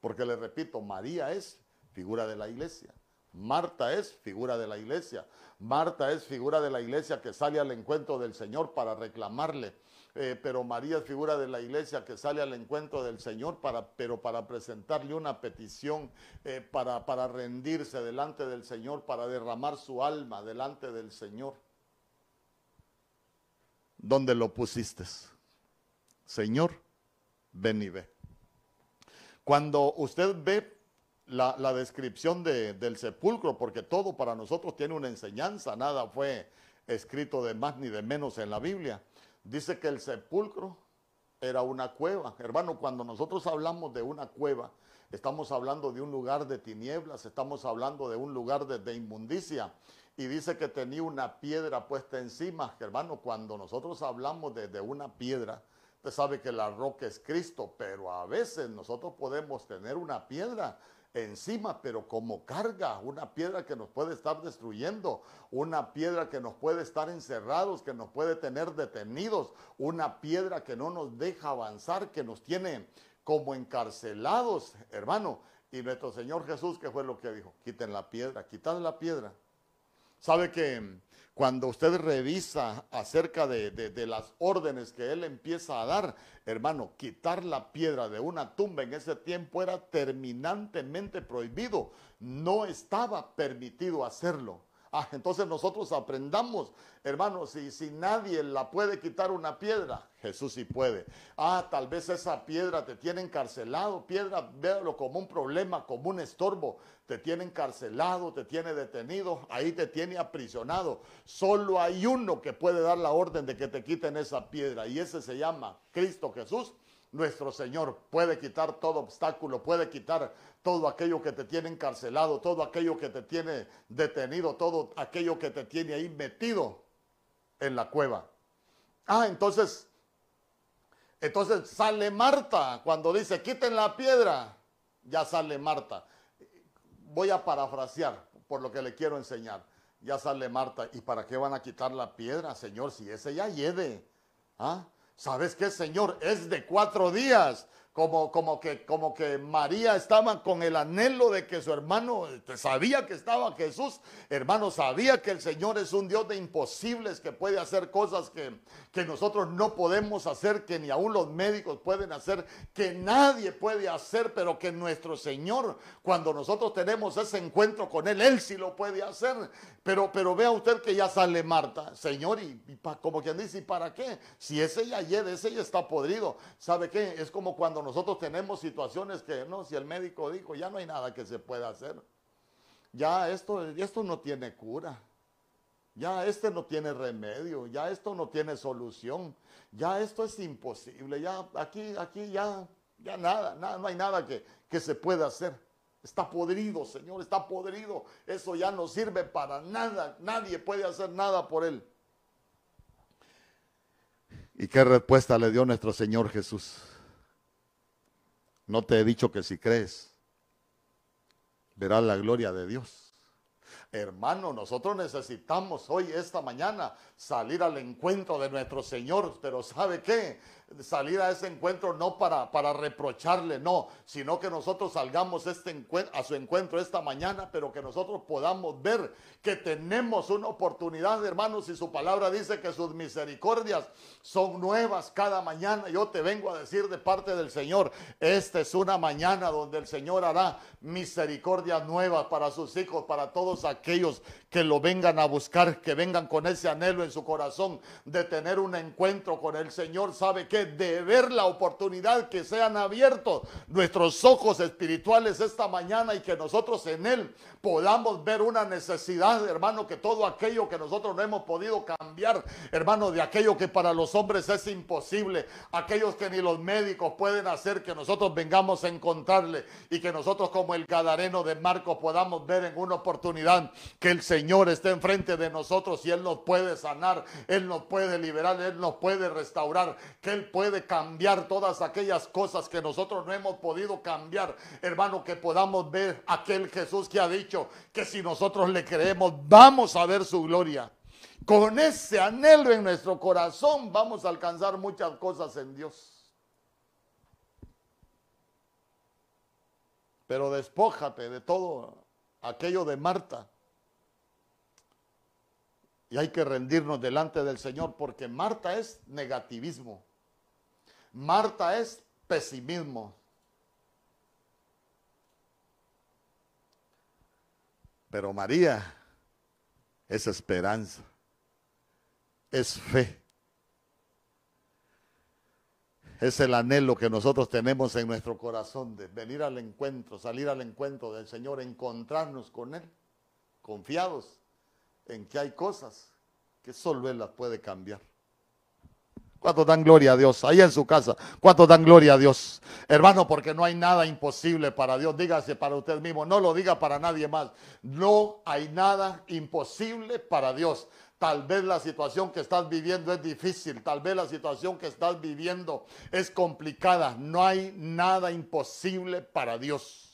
Porque le repito, María es figura de la iglesia. Marta es figura de la iglesia. Marta es figura de la iglesia que sale al encuentro del Señor para reclamarle. Eh, pero María es figura de la iglesia que sale al encuentro del Señor, para, pero para presentarle una petición, eh, para, para rendirse delante del Señor, para derramar su alma delante del Señor. ¿dónde lo pusiste? Señor, ven y ve. Cuando usted ve la, descripción del sepulcro, porque todo para nosotros tiene una enseñanza, nada fue escrito de más ni de menos en la Biblia. Dice que el sepulcro era una cueva. Hermano, cuando nosotros hablamos de una cueva, estamos hablando de un lugar de tinieblas, estamos hablando de un lugar de inmundicia y dice que tenía una piedra puesta encima. Hermano, cuando nosotros hablamos de, una piedra, usted sabe que la roca es Cristo, pero a veces nosotros podemos tener una piedra, encima, pero como carga, una piedra que nos puede estar destruyendo, una piedra que nos puede estar encerrados, que nos puede tener detenidos, una piedra que no nos deja avanzar, que nos tiene como encarcelados, hermano. Y nuestro Señor Jesús, ¿qué fue lo que dijo? Quiten la piedra, quitad la piedra. ¿Sabe que cuando usted revisa acerca de, las órdenes que él empieza a dar, hermano, quitar la piedra de una tumba en ese tiempo era terminantemente prohibido. No estaba permitido hacerlo. Ah, entonces nosotros aprendamos, hermanos, si, si nadie la puede quitar una piedra, Jesús sí puede. Ah, tal vez esa piedra te tiene encarcelado, piedra, véalo como un problema, como un estorbo, te tiene encarcelado, te tiene detenido, ahí te tiene aprisionado. Solo hay uno que puede dar la orden de que te quiten esa piedra y ese se llama Cristo Jesús nuestro Señor puede quitar todo obstáculo, puede quitar todo aquello que te tiene encarcelado, todo aquello que te tiene detenido, todo aquello que te tiene ahí metido en la cueva. Ah, entonces, entonces sale Marta cuando dice, quiten la piedra, ya sale Marta. Voy a parafrasear por lo que le quiero enseñar. Ya sale Marta. ¿Y para qué van a quitar la piedra, Señor? Si ese ya lleve. ¿Ah? ¿Sabes qué, Señor? Es de cuatro días como, como, que, como que María estaba con el anhelo de que su hermano este, sabía que estaba Jesús, hermano, sabía que el Señor es un Dios de imposibles, que puede hacer cosas que, que nosotros no podemos hacer, que ni aún los médicos pueden hacer, que nadie puede hacer, pero que nuestro Señor, cuando nosotros tenemos ese encuentro con Él, Él sí lo puede hacer. Pero, pero vea usted que ya sale Marta, Señor, y, como quien dice, ¿y para qué? Si ese ya lleve, ese ya está podrido. ¿Sabe qué? Es como cuando nosotros tenemos situaciones que, no, si el médico dijo, ya no hay nada que se pueda hacer. Ya esto, esto no tiene cura. Ya este no tiene remedio, ya esto no tiene solución, ya esto es imposible, ya aquí, aquí ya, ya nada, nada, no hay nada que, que se pueda hacer. Está podrido, Señor, está podrido. Eso ya no sirve para nada. Nadie puede hacer nada por él. ¿Y qué respuesta le dio nuestro Señor Jesús? No te he dicho que si crees, verás la gloria de Dios. Hermano, nosotros necesitamos hoy, esta mañana, salir al encuentro de nuestro Señor. Pero ¿sabe qué? salir a ese encuentro no para, para reprocharle, no, sino que nosotros salgamos este a su encuentro esta mañana, pero que nosotros podamos ver que tenemos una oportunidad, hermanos, y su palabra dice que sus misericordias son nuevas cada mañana. Yo te vengo a decir de parte del Señor, esta es una mañana donde el Señor hará misericordias nuevas para sus hijos, para todos aquellos que lo vengan a buscar, que vengan con ese anhelo en su corazón de tener un encuentro con el Señor. ¿Sabe qué? de ver la oportunidad que sean abiertos nuestros ojos espirituales esta mañana y que nosotros en Él podamos ver una necesidad, hermano, que todo aquello que nosotros no hemos podido cambiar, hermano, de aquello que para los hombres es imposible, aquellos que ni los médicos pueden hacer, que nosotros vengamos a encontrarle y que nosotros como el gadareno de Marcos podamos ver en una oportunidad que el Señor esté enfrente de nosotros y Él nos puede sanar, Él nos puede liberar, Él nos puede restaurar, que Él puede cambiar todas aquellas cosas que nosotros no hemos podido cambiar. Hermano, que podamos ver aquel Jesús que ha dicho que si nosotros le creemos, vamos a ver su gloria. Con ese anhelo en nuestro corazón vamos a alcanzar muchas cosas en Dios. Pero despójate de todo aquello de Marta. Y hay que rendirnos delante del Señor porque Marta es negativismo. Marta es pesimismo. Pero María es esperanza, es fe. Es el anhelo que nosotros tenemos en nuestro corazón de venir al encuentro, salir al encuentro del Señor, encontrarnos con Él, confiados en que hay cosas que solo Él las puede cambiar. ¿Cuántos dan gloria a Dios? Ahí en su casa. ¿Cuántos dan gloria a Dios? Hermano, porque no hay nada imposible para Dios. Dígase para usted mismo. No lo diga para nadie más. No hay nada imposible para Dios. Tal vez la situación que estás viviendo es difícil. Tal vez la situación que estás viviendo es complicada. No hay nada imposible para Dios.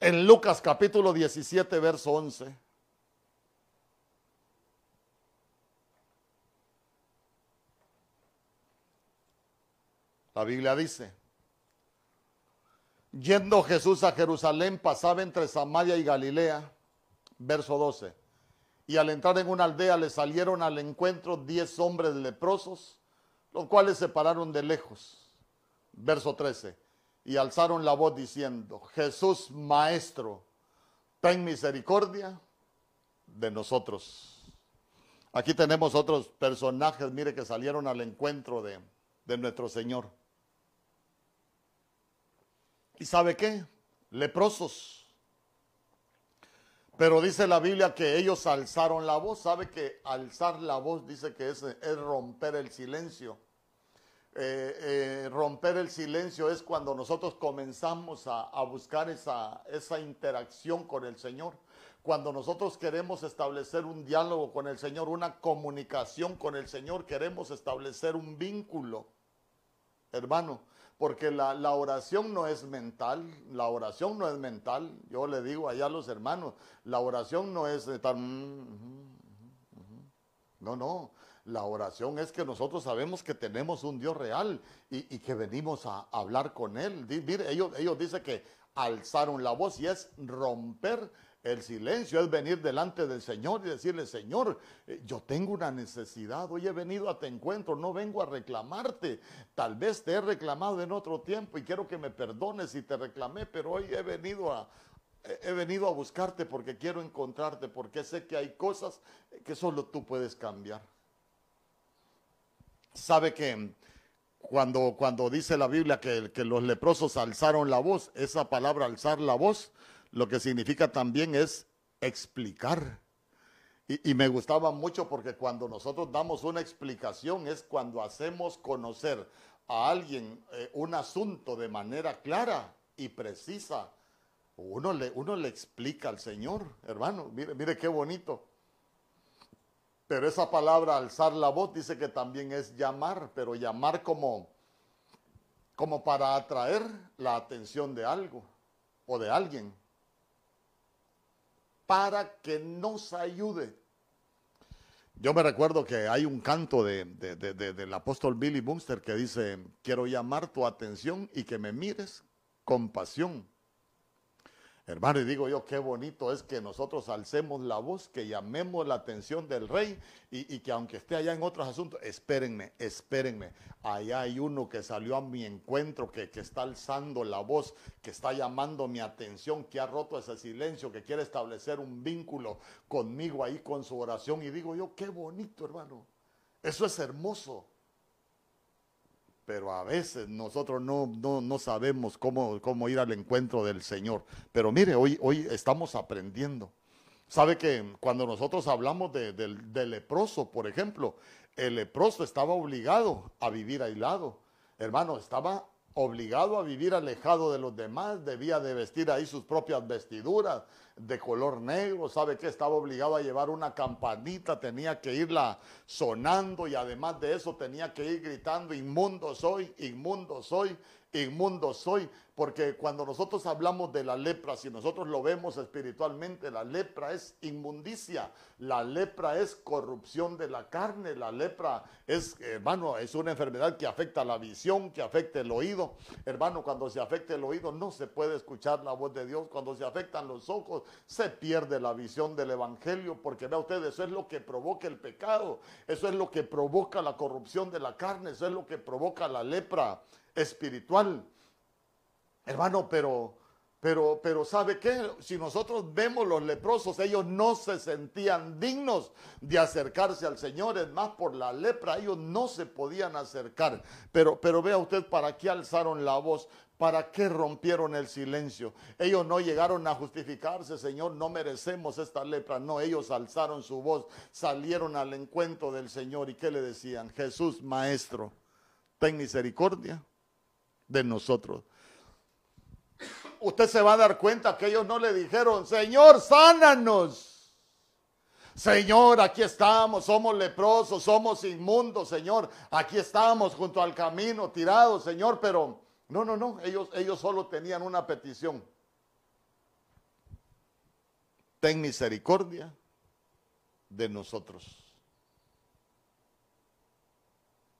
En Lucas capítulo 17, verso 11. La Biblia dice, yendo Jesús a Jerusalén, pasaba entre Samaria y Galilea, verso 12. Y al entrar en una aldea le salieron al encuentro diez hombres leprosos, los cuales se pararon de lejos. Verso 13. Y alzaron la voz diciendo, Jesús Maestro, ten misericordia de nosotros. Aquí tenemos otros personajes, mire, que salieron al encuentro de, de nuestro Señor. ¿Y sabe qué? Leprosos. Pero dice la Biblia que ellos alzaron la voz. ¿Sabe que alzar la voz dice que es, es romper el silencio? Eh, eh, romper el silencio es cuando nosotros comenzamos a, a buscar esa, esa interacción con el Señor. Cuando nosotros queremos establecer un diálogo con el Señor, una comunicación con el Señor, queremos establecer un vínculo. Hermano, porque la, oración no es mental, la oración no es mental. Yo le digo allá a los hermanos, la oración no es estar... Mm, no, no, la oración es que nosotros sabemos que tenemos un Dios real y, que venimos a hablar con Él. Mire, ellos, dicen que alzaron la voz y es romper el silencio es venir delante del Señor y decirle, Señor, eh, yo tengo una necesidad, hoy he venido a te encuentro, no vengo a reclamarte. Tal vez te he reclamado en otro tiempo y quiero que me perdones si te reclamé, pero hoy he venido a buscarte porque quiero encontrarte, porque sé que hay cosas que solo tú puedes cambiar. Sabe que cuando, cuando dice la Biblia que, que los leprosos alzaron la voz, esa palabra alzar la voz, lo que significa también es explicar. Y, me gustaba mucho porque cuando nosotros damos una explicación es cuando hacemos conocer a alguien eh, un asunto de manera clara y precisa. Uno le, uno le explica al Señor, hermano, mire, mire qué bonito. Pero esa palabra alzar la voz dice que también es llamar, pero llamar como, como para atraer la atención de algo o de alguien para que nos ayude. Yo me recuerdo que hay un canto de, del apóstol Billy Bunster que dice, quiero llamar tu atención y que me mires con pasión. Hermano, y digo yo, qué bonito es que nosotros alcemos la voz, que llamemos la atención del rey y, que aunque esté allá en otros asuntos, espérenme, espérenme. Allá hay uno que salió a mi encuentro, que, que está alzando la voz, que está llamando mi atención, que ha roto ese silencio, que quiere establecer un vínculo conmigo ahí con su oración. Y digo yo, qué bonito, hermano. Eso es hermoso pero a veces nosotros no, no, sabemos cómo, cómo, ir al encuentro del Señor. Pero mire, hoy, hoy estamos aprendiendo. Sabe que cuando nosotros hablamos del leproso, por ejemplo, el leproso estaba obligado a vivir aislado. Hermano, estaba obligado a vivir alejado de los demás, debía de vestir ahí sus propias vestiduras de color negro, sabe que estaba obligado a llevar una campanita, tenía que irla sonando y además de eso tenía que ir gritando, inmundo soy, inmundo soy, inmundo soy, porque cuando nosotros hablamos de la lepra, si nosotros lo vemos espiritualmente, la lepra es inmundicia, la lepra es corrupción de la carne, la lepra es, hermano, es una enfermedad que afecta la visión, que afecta el oído. Hermano, cuando se afecta el oído no se puede escuchar la voz de Dios, cuando se afectan los ojos se pierde la visión del Evangelio, porque vea usted, eso es lo que provoca el pecado, eso es lo que provoca la corrupción de la carne, eso es lo que provoca la lepra espiritual. Hermano, pero, pero, pero ¿sabe qué? Si nosotros vemos los leprosos, ellos no se sentían dignos de acercarse al Señor, es más, por la lepra, ellos no se podían acercar. Pero, pero vea usted, ¿para qué alzaron la voz? ¿Para qué rompieron el silencio? Ellos no llegaron a justificarse, Señor, no merecemos esta lepra. No, ellos alzaron su voz, salieron al encuentro del Señor. ¿Y qué le decían? Jesús, Maestro, ten misericordia de nosotros. Usted se va a dar cuenta que ellos no le dijeron, Señor, sánanos. Señor, aquí estamos, somos leprosos, somos inmundos, Señor. Aquí estamos junto al camino, tirados, Señor, pero no, no, no, ellos, ellos solo tenían una petición. ten misericordia de nosotros.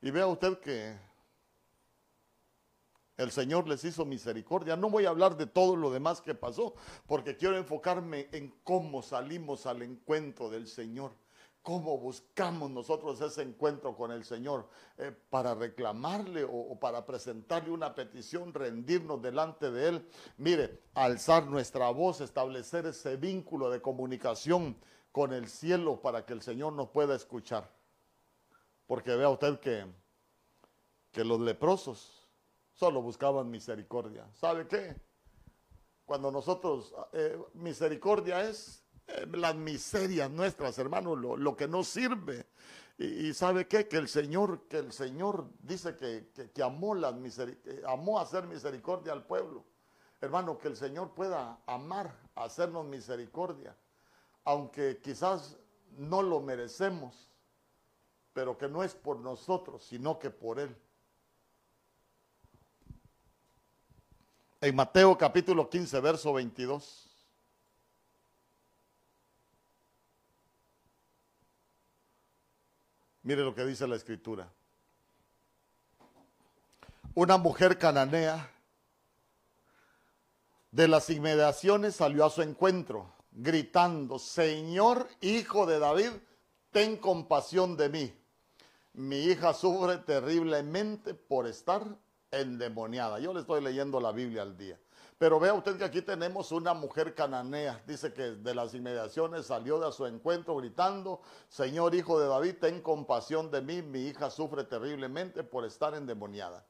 Y vea usted que el Señor les hizo misericordia. No voy a hablar de todo lo demás que pasó, porque quiero enfocarme en cómo salimos al encuentro del Señor. ¿Cómo buscamos nosotros ese encuentro con el Señor? Eh, para reclamarle o, o, para presentarle una petición, rendirnos delante de Él. Mire, alzar nuestra voz, establecer ese vínculo de comunicación con el cielo para que el Señor nos pueda escuchar. Porque vea usted que, que los leprosos solo buscaban misericordia. ¿Sabe qué? Cuando nosotros, eh, misericordia es eh, las miserias nuestras, hermanos, lo, que no sirve. Y, sabe qué? Que el Señor, que el Señor dice que, que, que amó, las amó hacer misericordia al pueblo. Hermano, que el Señor pueda amar, hacernos misericordia, aunque quizás no lo merecemos, pero que no es por nosotros, sino que por Él. En Mateo capítulo 15, verso 22. Mire lo que dice la escritura. Una mujer cananea de las inmediaciones salió a su encuentro, gritando, Señor, hijo de David, ten compasión de mí. Mi hija sufre terriblemente por estar endemoniada. Yo le estoy leyendo la Biblia al día. Pero vea usted que aquí tenemos una mujer cananea. Dice que de las inmediaciones salió de su encuentro gritando, Señor hijo de David, ten compasión de mí, mi hija sufre terriblemente por estar endemoniada.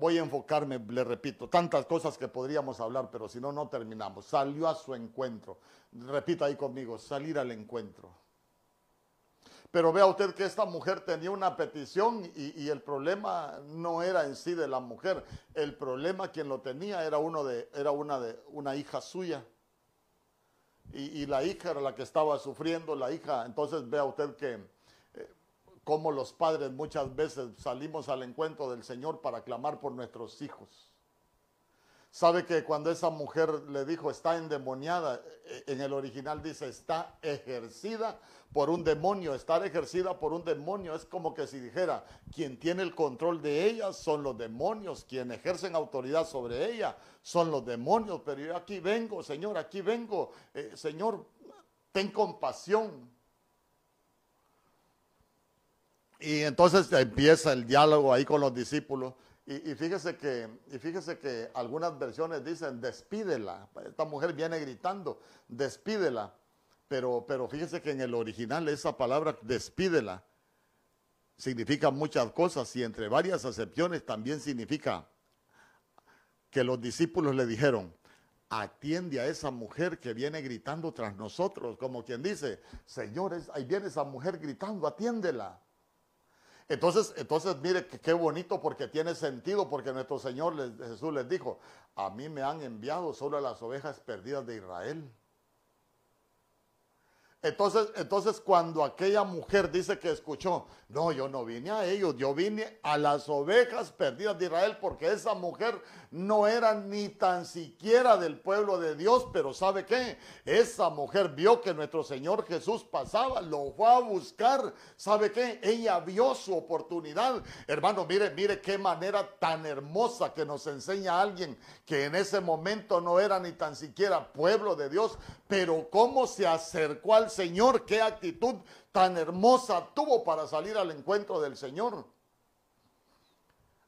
Voy a enfocarme, le repito, tantas cosas que podríamos hablar, pero si no, no terminamos. Salió a su encuentro. Repita ahí conmigo, salir al encuentro. Pero vea usted que esta mujer tenía una petición y, el problema no era en sí de la mujer. El problema quien lo tenía era, uno de, era una, de, una hija suya. Y, y, la hija era la que estaba sufriendo, la hija. Entonces vea usted que eh, como los padres muchas veces salimos al encuentro del Señor para clamar por nuestros hijos. Sabe que cuando esa mujer le dijo está endemoniada, en el original dice está ejercida por un demonio. Estar ejercida por un demonio es como que si dijera, quien tiene el control de ella son los demonios, quien ejercen autoridad sobre ella son los demonios. Pero yo aquí vengo, Señor, aquí vengo, eh, Señor, ten compasión. Y entonces empieza el diálogo ahí con los discípulos. Y, fíjese que, y fíjese que algunas versiones dicen, despídela. Esta mujer viene gritando, despídela. Pero, pero fíjese que en el original esa palabra, despídela, significa muchas cosas y entre varias acepciones también significa que los discípulos le dijeron, atiende a esa mujer que viene gritando tras nosotros, como quien dice, señores, ahí viene esa mujer gritando, atiéndela. Entonces, entonces mire qué bonito porque tiene sentido, porque nuestro Señor Jesús les dijo, a mí me han enviado solo a las ovejas perdidas de Israel. Entonces, entonces cuando aquella mujer dice que escuchó, no, yo no vine a ellos, yo vine a las ovejas perdidas de Israel, porque esa mujer no era ni tan siquiera del pueblo de Dios, pero ¿sabe qué? Esa mujer vio que nuestro Señor Jesús pasaba, lo fue a buscar, ¿sabe qué? Ella vio su oportunidad. Hermano, mire, mire qué manera tan hermosa que nos enseña alguien que en ese momento no era ni tan siquiera pueblo de Dios, pero cómo se acercó al Señor, qué actitud tan hermosa tuvo para salir al encuentro del Señor.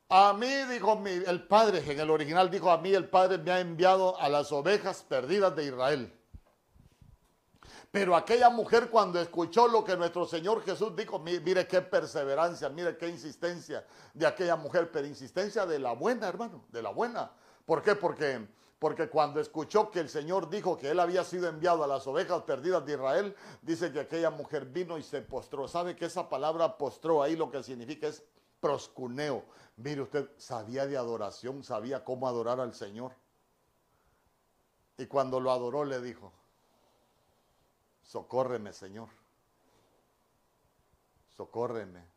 A mí, dijo el Padre, en el original dijo, a mí el Padre me ha enviado a las ovejas perdidas de Israel. Pero aquella mujer cuando escuchó lo que nuestro Señor Jesús dijo, mire qué perseverancia, mire qué insistencia de aquella mujer, pero insistencia de la buena, hermano, de la buena. ¿Por qué? Porque porque cuando escuchó que el Señor dijo que él había sido enviado a las ovejas perdidas de Israel, dice que aquella mujer vino y se postró. ¿Sabe que esa palabra postró ahí lo que significa es proscuneo? Mire usted, sabía de adoración, sabía cómo adorar al Señor. Y cuando lo adoró le dijo, socórreme Señor, socórreme.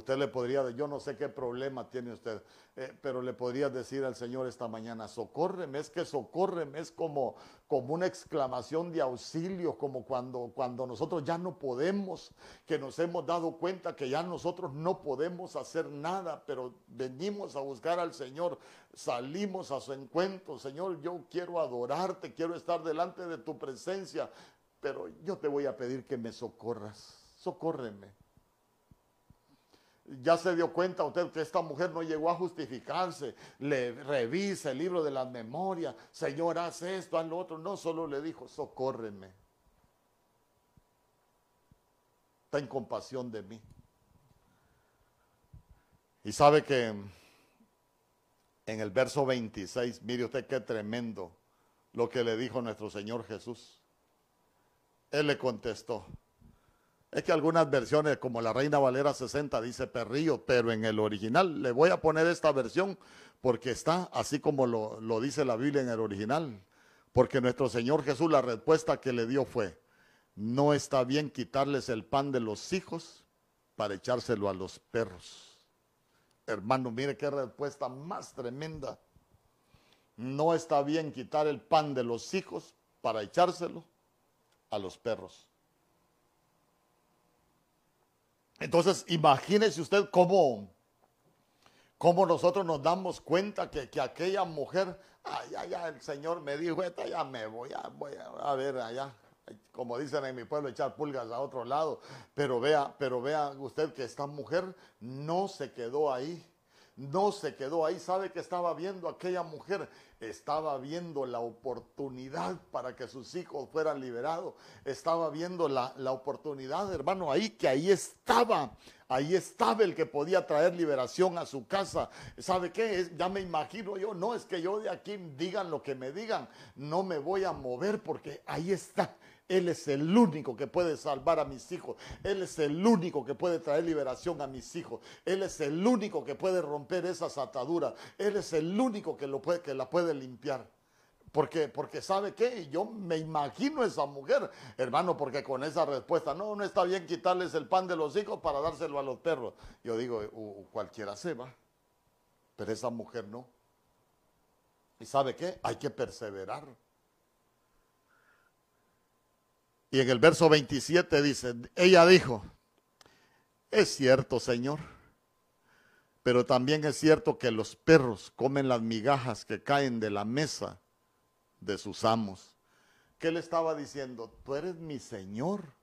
Usted le podría, yo no sé qué problema tiene usted, eh, pero le podría decir al Señor esta mañana, socórreme, es que socórreme, es como, como una exclamación de auxilio, como cuando, cuando nosotros ya no podemos, que nos hemos dado cuenta que ya nosotros no podemos hacer nada, pero venimos a buscar al Señor, salimos a su encuentro, Señor, yo quiero adorarte, quiero estar delante de tu presencia, pero yo te voy a pedir que me socorras, socórreme ya se dio cuenta usted que esta mujer no llegó a justificarse, le revisa el libro de las memorias, Señor, haz esto, haz lo otro, no, solo le dijo, socórreme. Ten compasión de mí. Y sabe que en el verso 26, mire usted qué tremendo lo que le dijo nuestro Señor Jesús. Él le contestó, es que algunas versiones, como la Reina Valera 60, dice perrillo, pero en el original le voy a poner esta versión porque está así como lo, dice la Biblia en el original. Porque nuestro Señor Jesús la respuesta que le dio fue, no está bien quitarles el pan de los hijos para echárselo a los perros. Hermano, mire qué respuesta más tremenda. No está bien quitar el pan de los hijos para echárselo a los perros. Entonces, imagínese usted cómo, cómo nosotros nos damos cuenta que, aquella mujer, ay, ay, el Señor me dijo, esta ya me voy a, voy a, ver allá, como dicen en mi pueblo, echar pulgas a otro lado. Pero vea, pero vea usted que esta mujer no se quedó ahí no se quedó ahí. ¿Sabe que estaba viendo aquella mujer? Estaba viendo la oportunidad para que sus hijos fueran liberados. Estaba viendo la, la oportunidad, hermano, ahí que ahí estaba. Ahí estaba el que podía traer liberación a su casa. ¿Sabe qué? Ya me imagino yo, no es que yo de aquí digan lo que me digan, no me voy a mover porque ahí está él es el único que puede salvar a mis hijos. Él es el único que puede traer liberación a mis hijos. Él es el único que puede romper esas ataduras. Él es el único que, lo que la puede limpiar. Porque, porque sabe qué, yo me imagino esa mujer, hermano, porque con esa respuesta, no, no está bien quitarles el pan de los hijos para dárselo a los perros. Yo digo, cualquiera se va, pero esa mujer no. ¿Y sabe qué? Hay que perseverar. Y en el verso 27 dice, ella dijo, es cierto, Señor, pero también es cierto que los perros comen las migajas que caen de la mesa de sus amos. ¿Qué le estaba diciendo? Tú eres mi Señor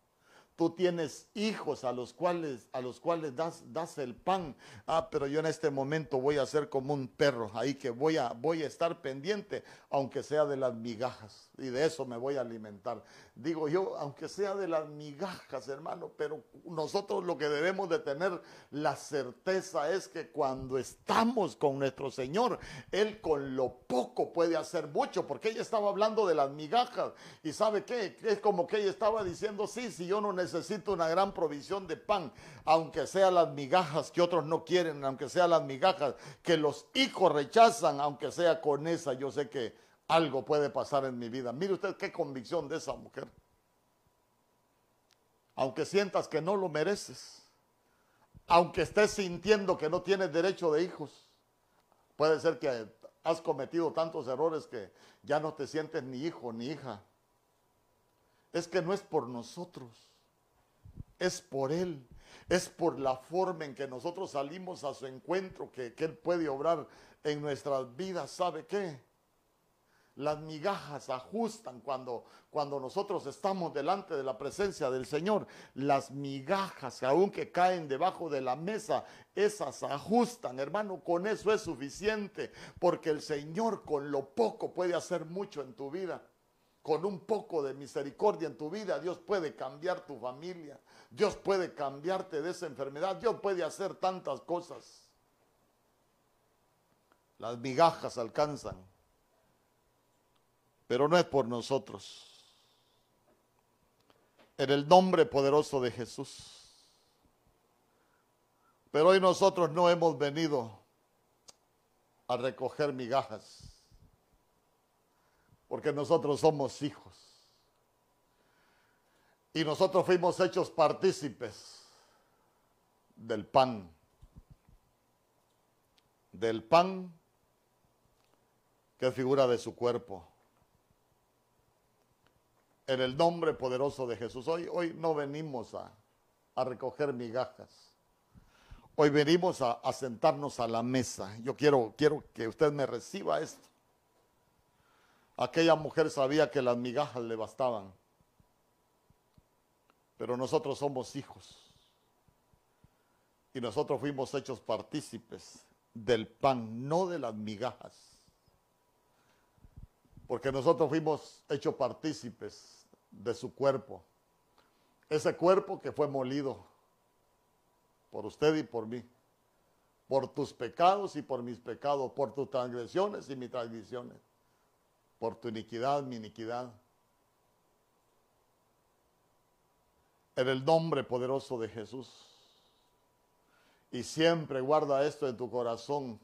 tú tienes hijos a los cuales, a los cuales das, das el pan. Ah, pero yo en este momento voy a ser como un perro, ahí que voy a, voy a estar pendiente, aunque sea de las migajas, y de eso me voy a alimentar. Digo yo, aunque sea de las migajas, hermano, pero nosotros lo que debemos de tener la certeza es que cuando estamos con nuestro Señor, Él con lo poco puede hacer mucho, porque ella estaba hablando de las migajas, y sabe qué, es como que ella estaba diciendo, sí, si yo no necesito necesito una gran provisión de pan, aunque sea las migajas que otros no quieren, aunque sea las migajas que los hijos rechazan, aunque sea con esa, yo sé que algo puede pasar en mi vida. Mire usted qué convicción de esa mujer. Aunque sientas que no lo mereces, aunque estés sintiendo que no tienes derecho de hijos, puede ser que has cometido tantos errores que ya no te sientes ni hijo ni hija. Es que no es por nosotros es por Él, es por la forma en que nosotros salimos a su encuentro que, Él puede obrar en nuestras vidas. ¿Sabe qué? Las migajas ajustan cuando, cuando nosotros estamos delante de la presencia del Señor. Las migajas, aunque caen debajo de la mesa, esas ajustan, hermano. Con eso es suficiente, porque el Señor con lo poco puede hacer mucho en tu vida con un poco de misericordia en tu vida, Dios puede cambiar tu familia. Dios puede cambiarte de esa enfermedad. Dios puede hacer tantas cosas. Las migajas alcanzan. Pero no es por nosotros. En el nombre poderoso de Jesús. Pero hoy nosotros no hemos venido a recoger migajas porque nosotros somos hijos. Y nosotros fuimos hechos partícipes del pan del pan, que es figura de su cuerpo. En el nombre poderoso de Jesús. Hoy, hoy no venimos a, a recoger migajas. Hoy venimos a, a, sentarnos a la mesa. Yo quiero, quiero que usted me reciba esto. Aquella mujer sabía que las migajas le bastaban. Pero nosotros somos hijos. Y nosotros fuimos hechos partícipes del pan, no de las migajas. Porque nosotros fuimos hechos partícipes de su cuerpo. Ese cuerpo que fue molido por usted y por mí. Por tus pecados y por mis pecados. Por tus transgresiones y mis transgresiones. Por tu iniquidad, mi iniquidad. En el nombre poderoso de Jesús. Y siempre guarda esto en tu corazón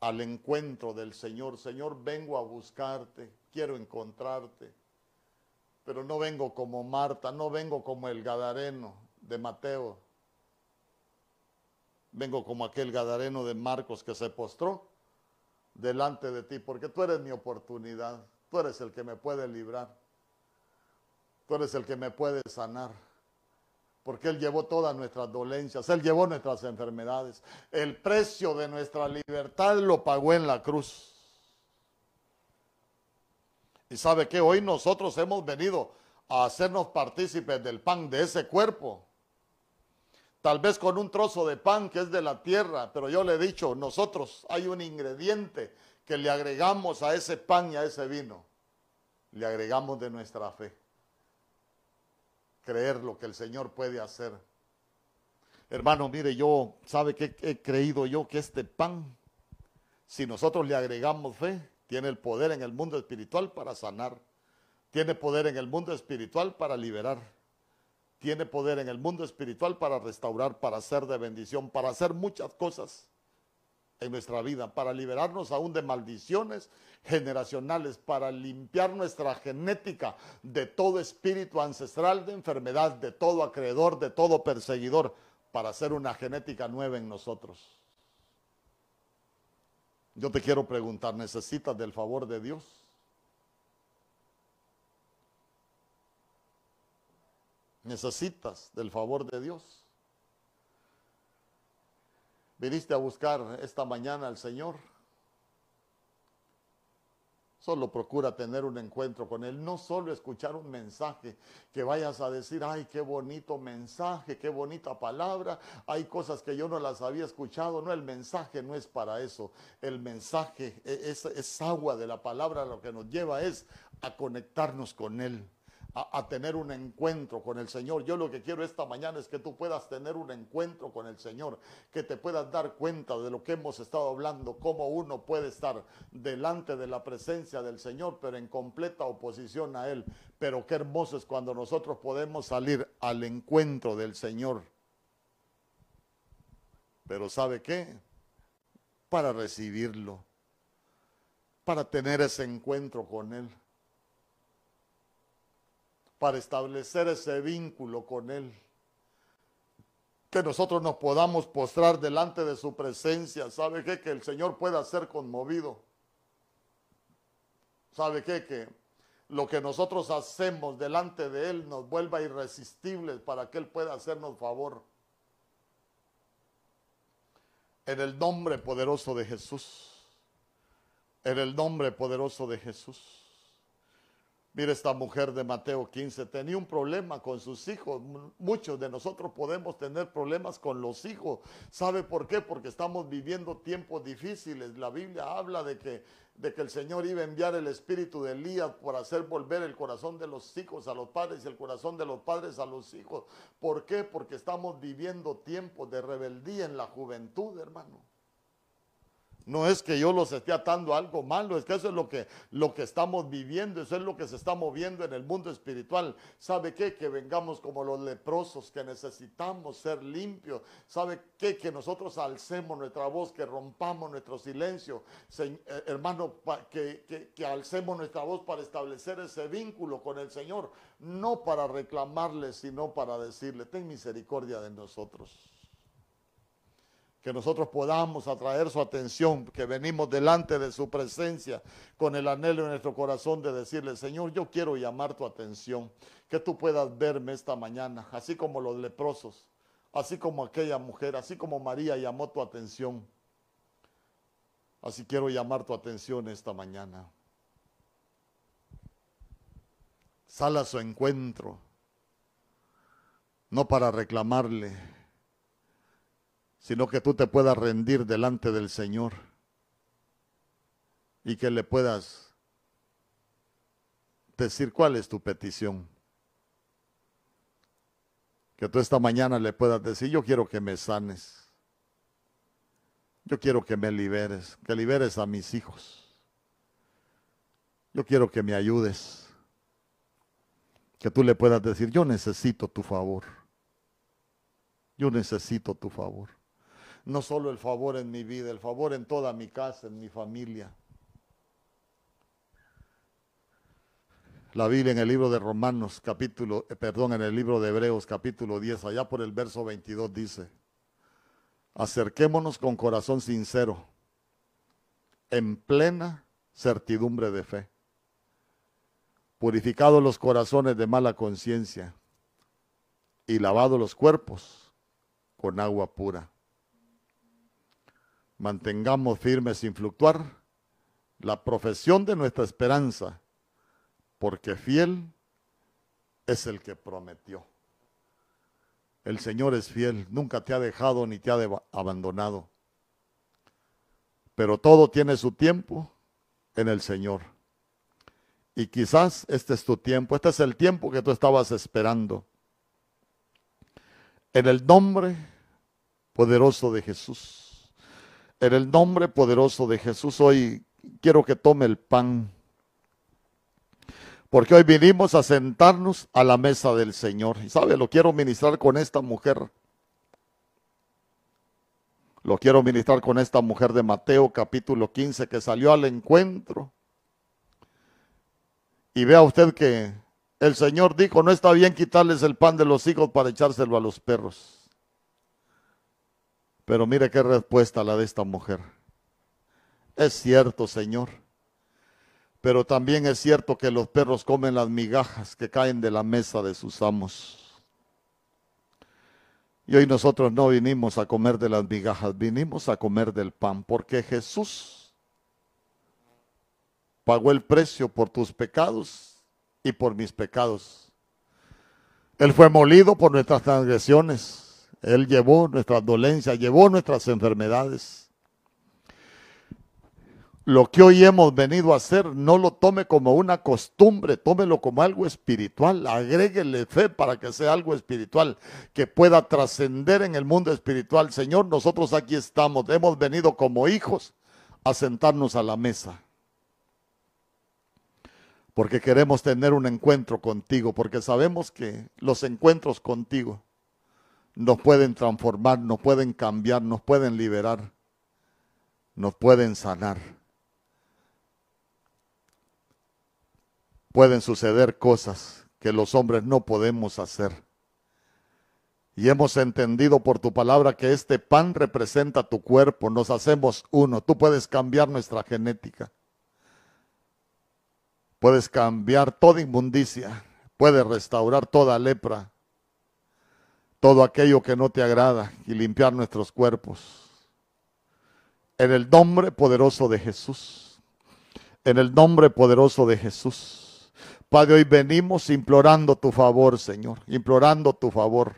al encuentro del Señor. Señor, vengo a buscarte, quiero encontrarte. Pero no vengo como Marta, no vengo como el Gadareno de Mateo. Vengo como aquel Gadareno de Marcos que se postró delante de ti, porque tú eres mi oportunidad, tú eres el que me puede librar, tú eres el que me puede sanar porque Él llevó todas nuestras dolencias, Él llevó nuestras enfermedades. El precio de nuestra libertad lo pagó en la cruz. Y sabe que hoy nosotros hemos venido a hacernos partícipes del pan de ese cuerpo. Tal vez con un trozo de pan que es de la tierra, pero yo le he dicho, nosotros hay un ingrediente que le agregamos a ese pan y a ese vino. Le agregamos de nuestra fe creer lo que el Señor puede hacer. Hermano, mire, yo, ¿sabe qué he creído yo? Que este pan, si nosotros le agregamos fe, tiene el poder en el mundo espiritual para sanar, tiene poder en el mundo espiritual para liberar, tiene poder en el mundo espiritual para restaurar, para hacer de bendición, para hacer muchas cosas en nuestra vida, para liberarnos aún de maldiciones generacionales, para limpiar nuestra genética de todo espíritu ancestral de enfermedad, de todo acreedor, de todo perseguidor, para hacer una genética nueva en nosotros. Yo te quiero preguntar, ¿necesitas del favor de Dios? ¿Necesitas del favor de Dios? viniste a buscar esta mañana al Señor, solo procura tener un encuentro con Él, no solo escuchar un mensaje, que vayas a decir, ay, qué bonito mensaje, qué bonita palabra, hay cosas que yo no las había escuchado, no, el mensaje no es para eso, el mensaje e-, es, es agua de la palabra, lo que nos lleva es a conectarnos con Él a, tener un encuentro con el Señor. Yo lo que quiero esta mañana es que tú puedas tener un encuentro con el Señor, que te puedas dar cuenta de lo que hemos estado hablando, cómo uno puede estar delante de la presencia del Señor, pero en completa oposición a Él. Pero qué hermoso es cuando nosotros podemos salir al encuentro del Señor. Pero ¿sabe qué? Para recibirlo, para tener ese encuentro con Él para establecer ese vínculo con Él. Que nosotros nos podamos postrar delante de su presencia. ¿Sabe qué? Que el Señor pueda ser conmovido. ¿Sabe qué? Que lo que nosotros hacemos delante de Él nos vuelva irresistibles para que Él pueda hacernos favor. En el nombre poderoso de Jesús. En el nombre poderoso de Jesús. Mira esta mujer de Mateo 15, tenía un problema con sus hijos. Muchos de nosotros podemos tener problemas con los hijos. ¿Sabe por qué? Porque estamos viviendo tiempos difíciles. La Biblia habla de que, de que el Señor iba a enviar el espíritu de Elías por hacer volver el corazón de los hijos a los padres y el corazón de los padres a los hijos. ¿Por qué? Porque estamos viviendo tiempos de rebeldía en la juventud, hermano. No es que yo los esté atando a algo malo, es que eso es lo que, lo que estamos viviendo, eso es lo que se está moviendo en el mundo espiritual. ¿Sabe qué? Que vengamos como los leprosos, que necesitamos ser limpios. ¿Sabe qué? Que nosotros alcemos nuestra voz, que rompamos nuestro silencio. Eh, hermano, que, que, que alcemos nuestra voz para establecer ese vínculo con el Señor, no para reclamarle, sino para decirle, ten misericordia de nosotros. Que nosotros podamos atraer su atención, que venimos delante de su presencia con el anhelo en nuestro corazón de decirle, Señor, yo quiero llamar tu atención, que tú puedas verme esta mañana, así como los leprosos, así como aquella mujer, así como María llamó tu atención. Así quiero llamar tu atención esta mañana. Sal a su encuentro, no para reclamarle, sino que tú te puedas rendir delante del Señor y que le puedas decir cuál es tu petición. Que tú esta mañana le puedas decir, yo quiero que me sanes. Yo quiero que me liberes, que liberes a mis hijos. Yo quiero que me ayudes. Que tú le puedas decir, yo necesito tu favor. Yo necesito tu favor no solo el favor en mi vida, el favor en toda mi casa, en mi familia. La Biblia en el libro de Romanos, capítulo, eh, perdón, en el libro de Hebreos, capítulo 10, allá por el verso 22 dice, acerquémonos con corazón sincero, en plena certidumbre de fe, purificados los corazones de mala conciencia y lavados los cuerpos con agua pura mantengamos firmes sin fluctuar la profesión de nuestra esperanza, porque fiel es el que prometió. El Señor es fiel, nunca te ha dejado ni te ha abandonado. Pero todo tiene su tiempo en el Señor. Y quizás este es tu tiempo, este es el tiempo que tú estabas esperando. En el nombre poderoso de Jesús. En el nombre poderoso de Jesús, hoy quiero que tome el pan. Porque hoy vinimos a sentarnos a la mesa del Señor. Y sabe, lo quiero ministrar con esta mujer. Lo quiero ministrar con esta mujer de Mateo capítulo 15 que salió al encuentro. Y vea usted que el Señor dijo, no está bien quitarles el pan de los hijos para echárselo a los perros. Pero mire qué respuesta la de esta mujer. Es cierto, Señor. Pero también es cierto que los perros comen las migajas que caen de la mesa de sus amos. Y hoy nosotros no vinimos a comer de las migajas, vinimos a comer del pan, porque Jesús pagó el precio por tus pecados y por mis pecados. Él fue molido por nuestras transgresiones él llevó nuestras dolencias, llevó nuestras enfermedades. Lo que hoy hemos venido a hacer, no lo tome como una costumbre, tómelo como algo espiritual. Agréguele fe para que sea algo espiritual, que pueda trascender en el mundo espiritual. Señor, nosotros aquí estamos, hemos venido como hijos a sentarnos a la mesa porque queremos tener un encuentro contigo, porque sabemos que los encuentros contigo nos pueden transformar, nos pueden cambiar, nos pueden liberar, nos pueden sanar. Pueden suceder cosas que los hombres no podemos hacer. Y hemos entendido por tu palabra que este pan representa tu cuerpo, nos hacemos uno. Tú puedes cambiar nuestra genética. Puedes cambiar toda inmundicia, puedes restaurar toda lepra, todo aquello que no te agrada y limpiar nuestros cuerpos. En el nombre poderoso de Jesús. En el nombre poderoso de Jesús. Padre, hoy venimos implorando tu favor, Señor, implorando tu favor.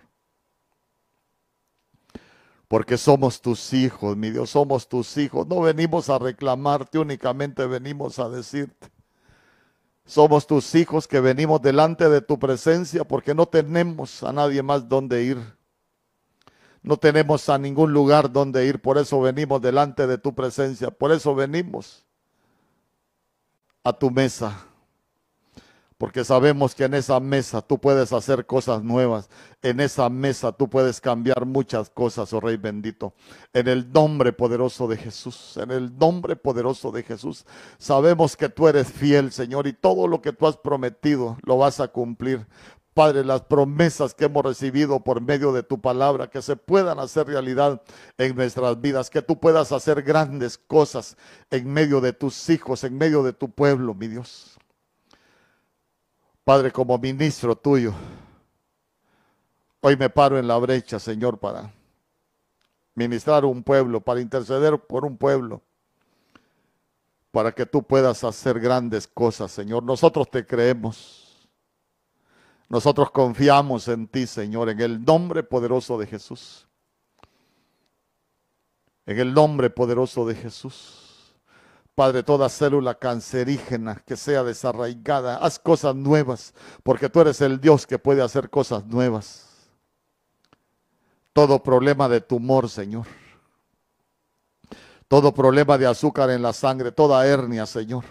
Porque somos tus hijos, mi Dios, somos tus hijos. No venimos a reclamarte, únicamente venimos a decirte somos tus hijos que venimos delante de tu presencia porque no tenemos a nadie más donde ir. No tenemos a ningún lugar donde ir, por eso venimos delante de tu presencia, por eso venimos a tu mesa porque sabemos que en esa mesa tú puedes hacer cosas nuevas, en esa mesa tú puedes cambiar muchas cosas, oh Rey bendito. En el nombre poderoso de Jesús, en el nombre poderoso de Jesús, sabemos que tú eres fiel, Señor, y todo lo que tú has prometido lo vas a cumplir. Padre, las promesas que hemos recibido por medio de tu palabra, que se puedan hacer realidad en nuestras vidas, que tú puedas hacer grandes cosas en medio de tus hijos, en medio de tu pueblo, mi Dios. Padre, como ministro tuyo, hoy me paro en la brecha, Señor, para ministrar un pueblo, para interceder por un pueblo, para que tú puedas hacer grandes cosas, Señor. Nosotros te creemos. Nosotros confiamos en ti, Señor, en el nombre poderoso de Jesús. En el nombre poderoso de Jesús. Padre, toda célula cancerígena que sea desarraigada, haz cosas nuevas, porque tú eres el Dios que puede hacer cosas nuevas. Todo problema de tumor, Señor. Todo problema de azúcar en la sangre, toda hernia, Señor.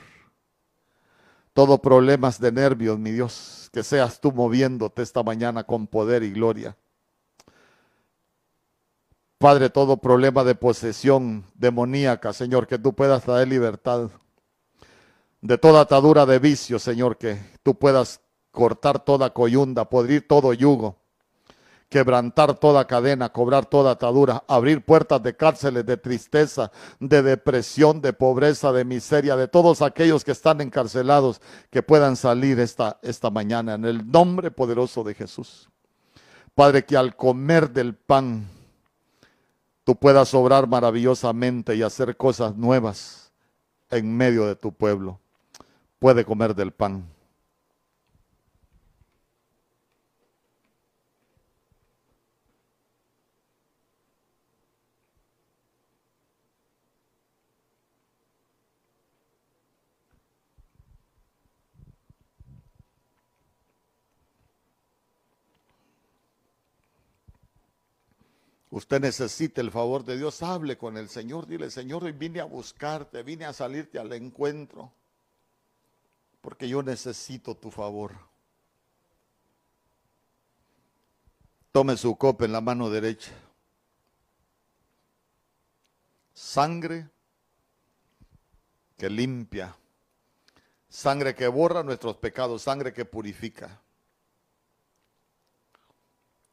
Todo problemas de nervios, mi Dios que seas tú moviéndote esta mañana con poder y gloria. Padre, todo problema de posesión demoníaca, Señor, que tú puedas traer libertad. De toda atadura de vicio, Señor, que tú puedas cortar toda coyunda, podrir todo yugo quebrantar toda cadena, cobrar toda atadura, abrir puertas de cárceles, de tristeza, de depresión, de pobreza, de miseria, de todos aquellos que están encarcelados, que puedan salir esta, esta mañana en el nombre poderoso de Jesús. Padre, que al comer del pan, tú puedas obrar maravillosamente y hacer cosas nuevas en medio de tu pueblo. Puede comer del pan. Usted necesita el favor de Dios, hable con el Señor, dile, Señor, hoy vine a buscarte, vine a salirte al encuentro, porque yo necesito tu favor. Tome su copa en la mano derecha. Sangre que limpia, sangre que borra nuestros pecados, sangre que purifica.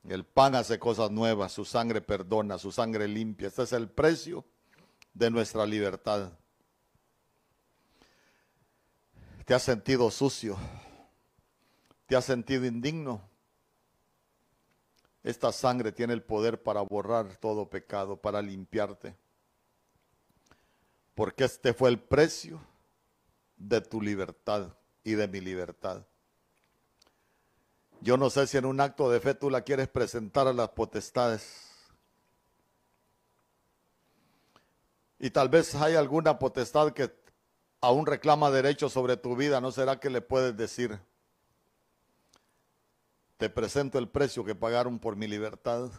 El pan hace cosas nuevas, su sangre perdona, su sangre limpia. Este es el precio de nuestra libertad. ¿Te has sentido sucio? ¿Te has sentido indigno? Esta sangre tiene el poder para borrar todo pecado, para limpiarte. Porque este fue el precio de tu libertad y de mi libertad. Yo no sé si en un acto de fe tú la quieres presentar a las potestades. Y tal vez hay alguna potestad que aún reclama derechos sobre tu vida. ¿No será que le puedes decir? Te presento el precio que pagaron por mi libertad.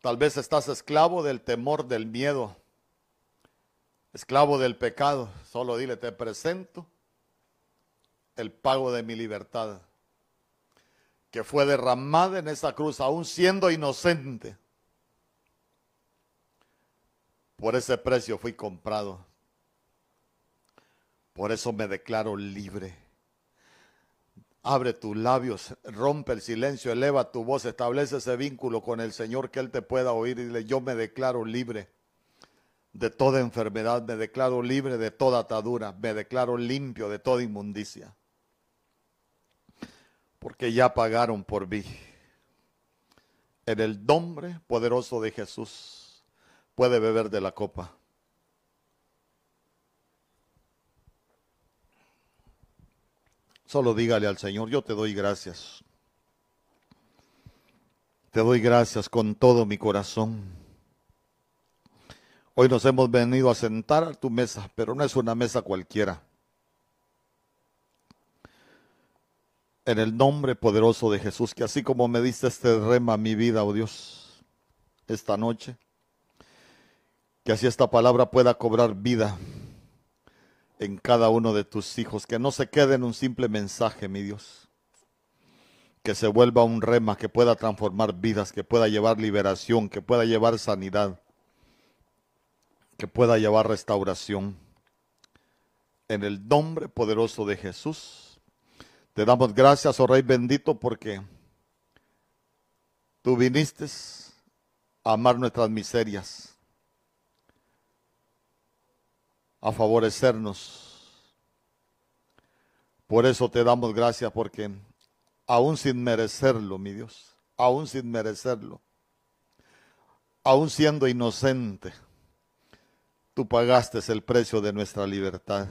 Tal vez estás esclavo del temor, del miedo, esclavo del pecado. Solo dile, te presento el pago de mi libertad, que fue derramada en esa cruz, aún siendo inocente. Por ese precio fui comprado. Por eso me declaro libre. Abre tus labios, rompe el silencio, eleva tu voz, establece ese vínculo con el Señor que Él te pueda oír y dile, yo me declaro libre de toda enfermedad, me declaro libre de toda atadura, me declaro limpio de toda inmundicia porque ya pagaron por mí. En el nombre poderoso de Jesús puede beber de la copa. Solo dígale al Señor, yo te doy gracias. Te doy gracias con todo mi corazón. Hoy nos hemos venido a sentar a tu mesa, pero no es una mesa cualquiera. En el nombre poderoso de Jesús, que así como me diste este rema mi vida, oh Dios, esta noche, que así esta palabra pueda cobrar vida en cada uno de tus hijos, que no se quede en un simple mensaje, mi Dios, que se vuelva un rema, que pueda transformar vidas, que pueda llevar liberación, que pueda llevar sanidad, que pueda llevar restauración. En el nombre poderoso de Jesús Te damos gracias, oh Rey bendito, porque tú viniste a amar nuestras miserias, a favorecernos. Por eso te damos gracias, porque aún sin merecerlo, mi Dios, aún sin merecerlo, aún siendo inocente, tú pagaste el precio de nuestra libertad.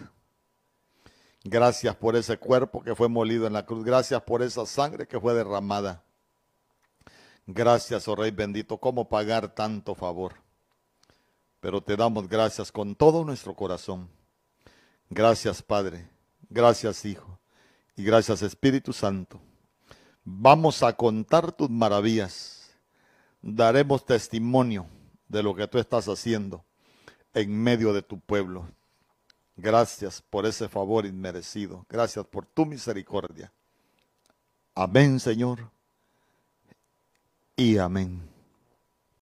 Gracias por ese cuerpo que fue molido en la cruz. Gracias por esa sangre que fue derramada. Gracias, oh Rey bendito. ¿Cómo pagar tanto favor? Pero te damos gracias con todo nuestro corazón. Gracias, Padre. Gracias, Hijo. Y gracias, Espíritu Santo. Vamos a contar tus maravillas. Daremos testimonio de lo que tú estás haciendo en medio de tu pueblo. Gracias por ese favor inmerecido. Gracias por tu misericordia. Amén, Señor. Y amén.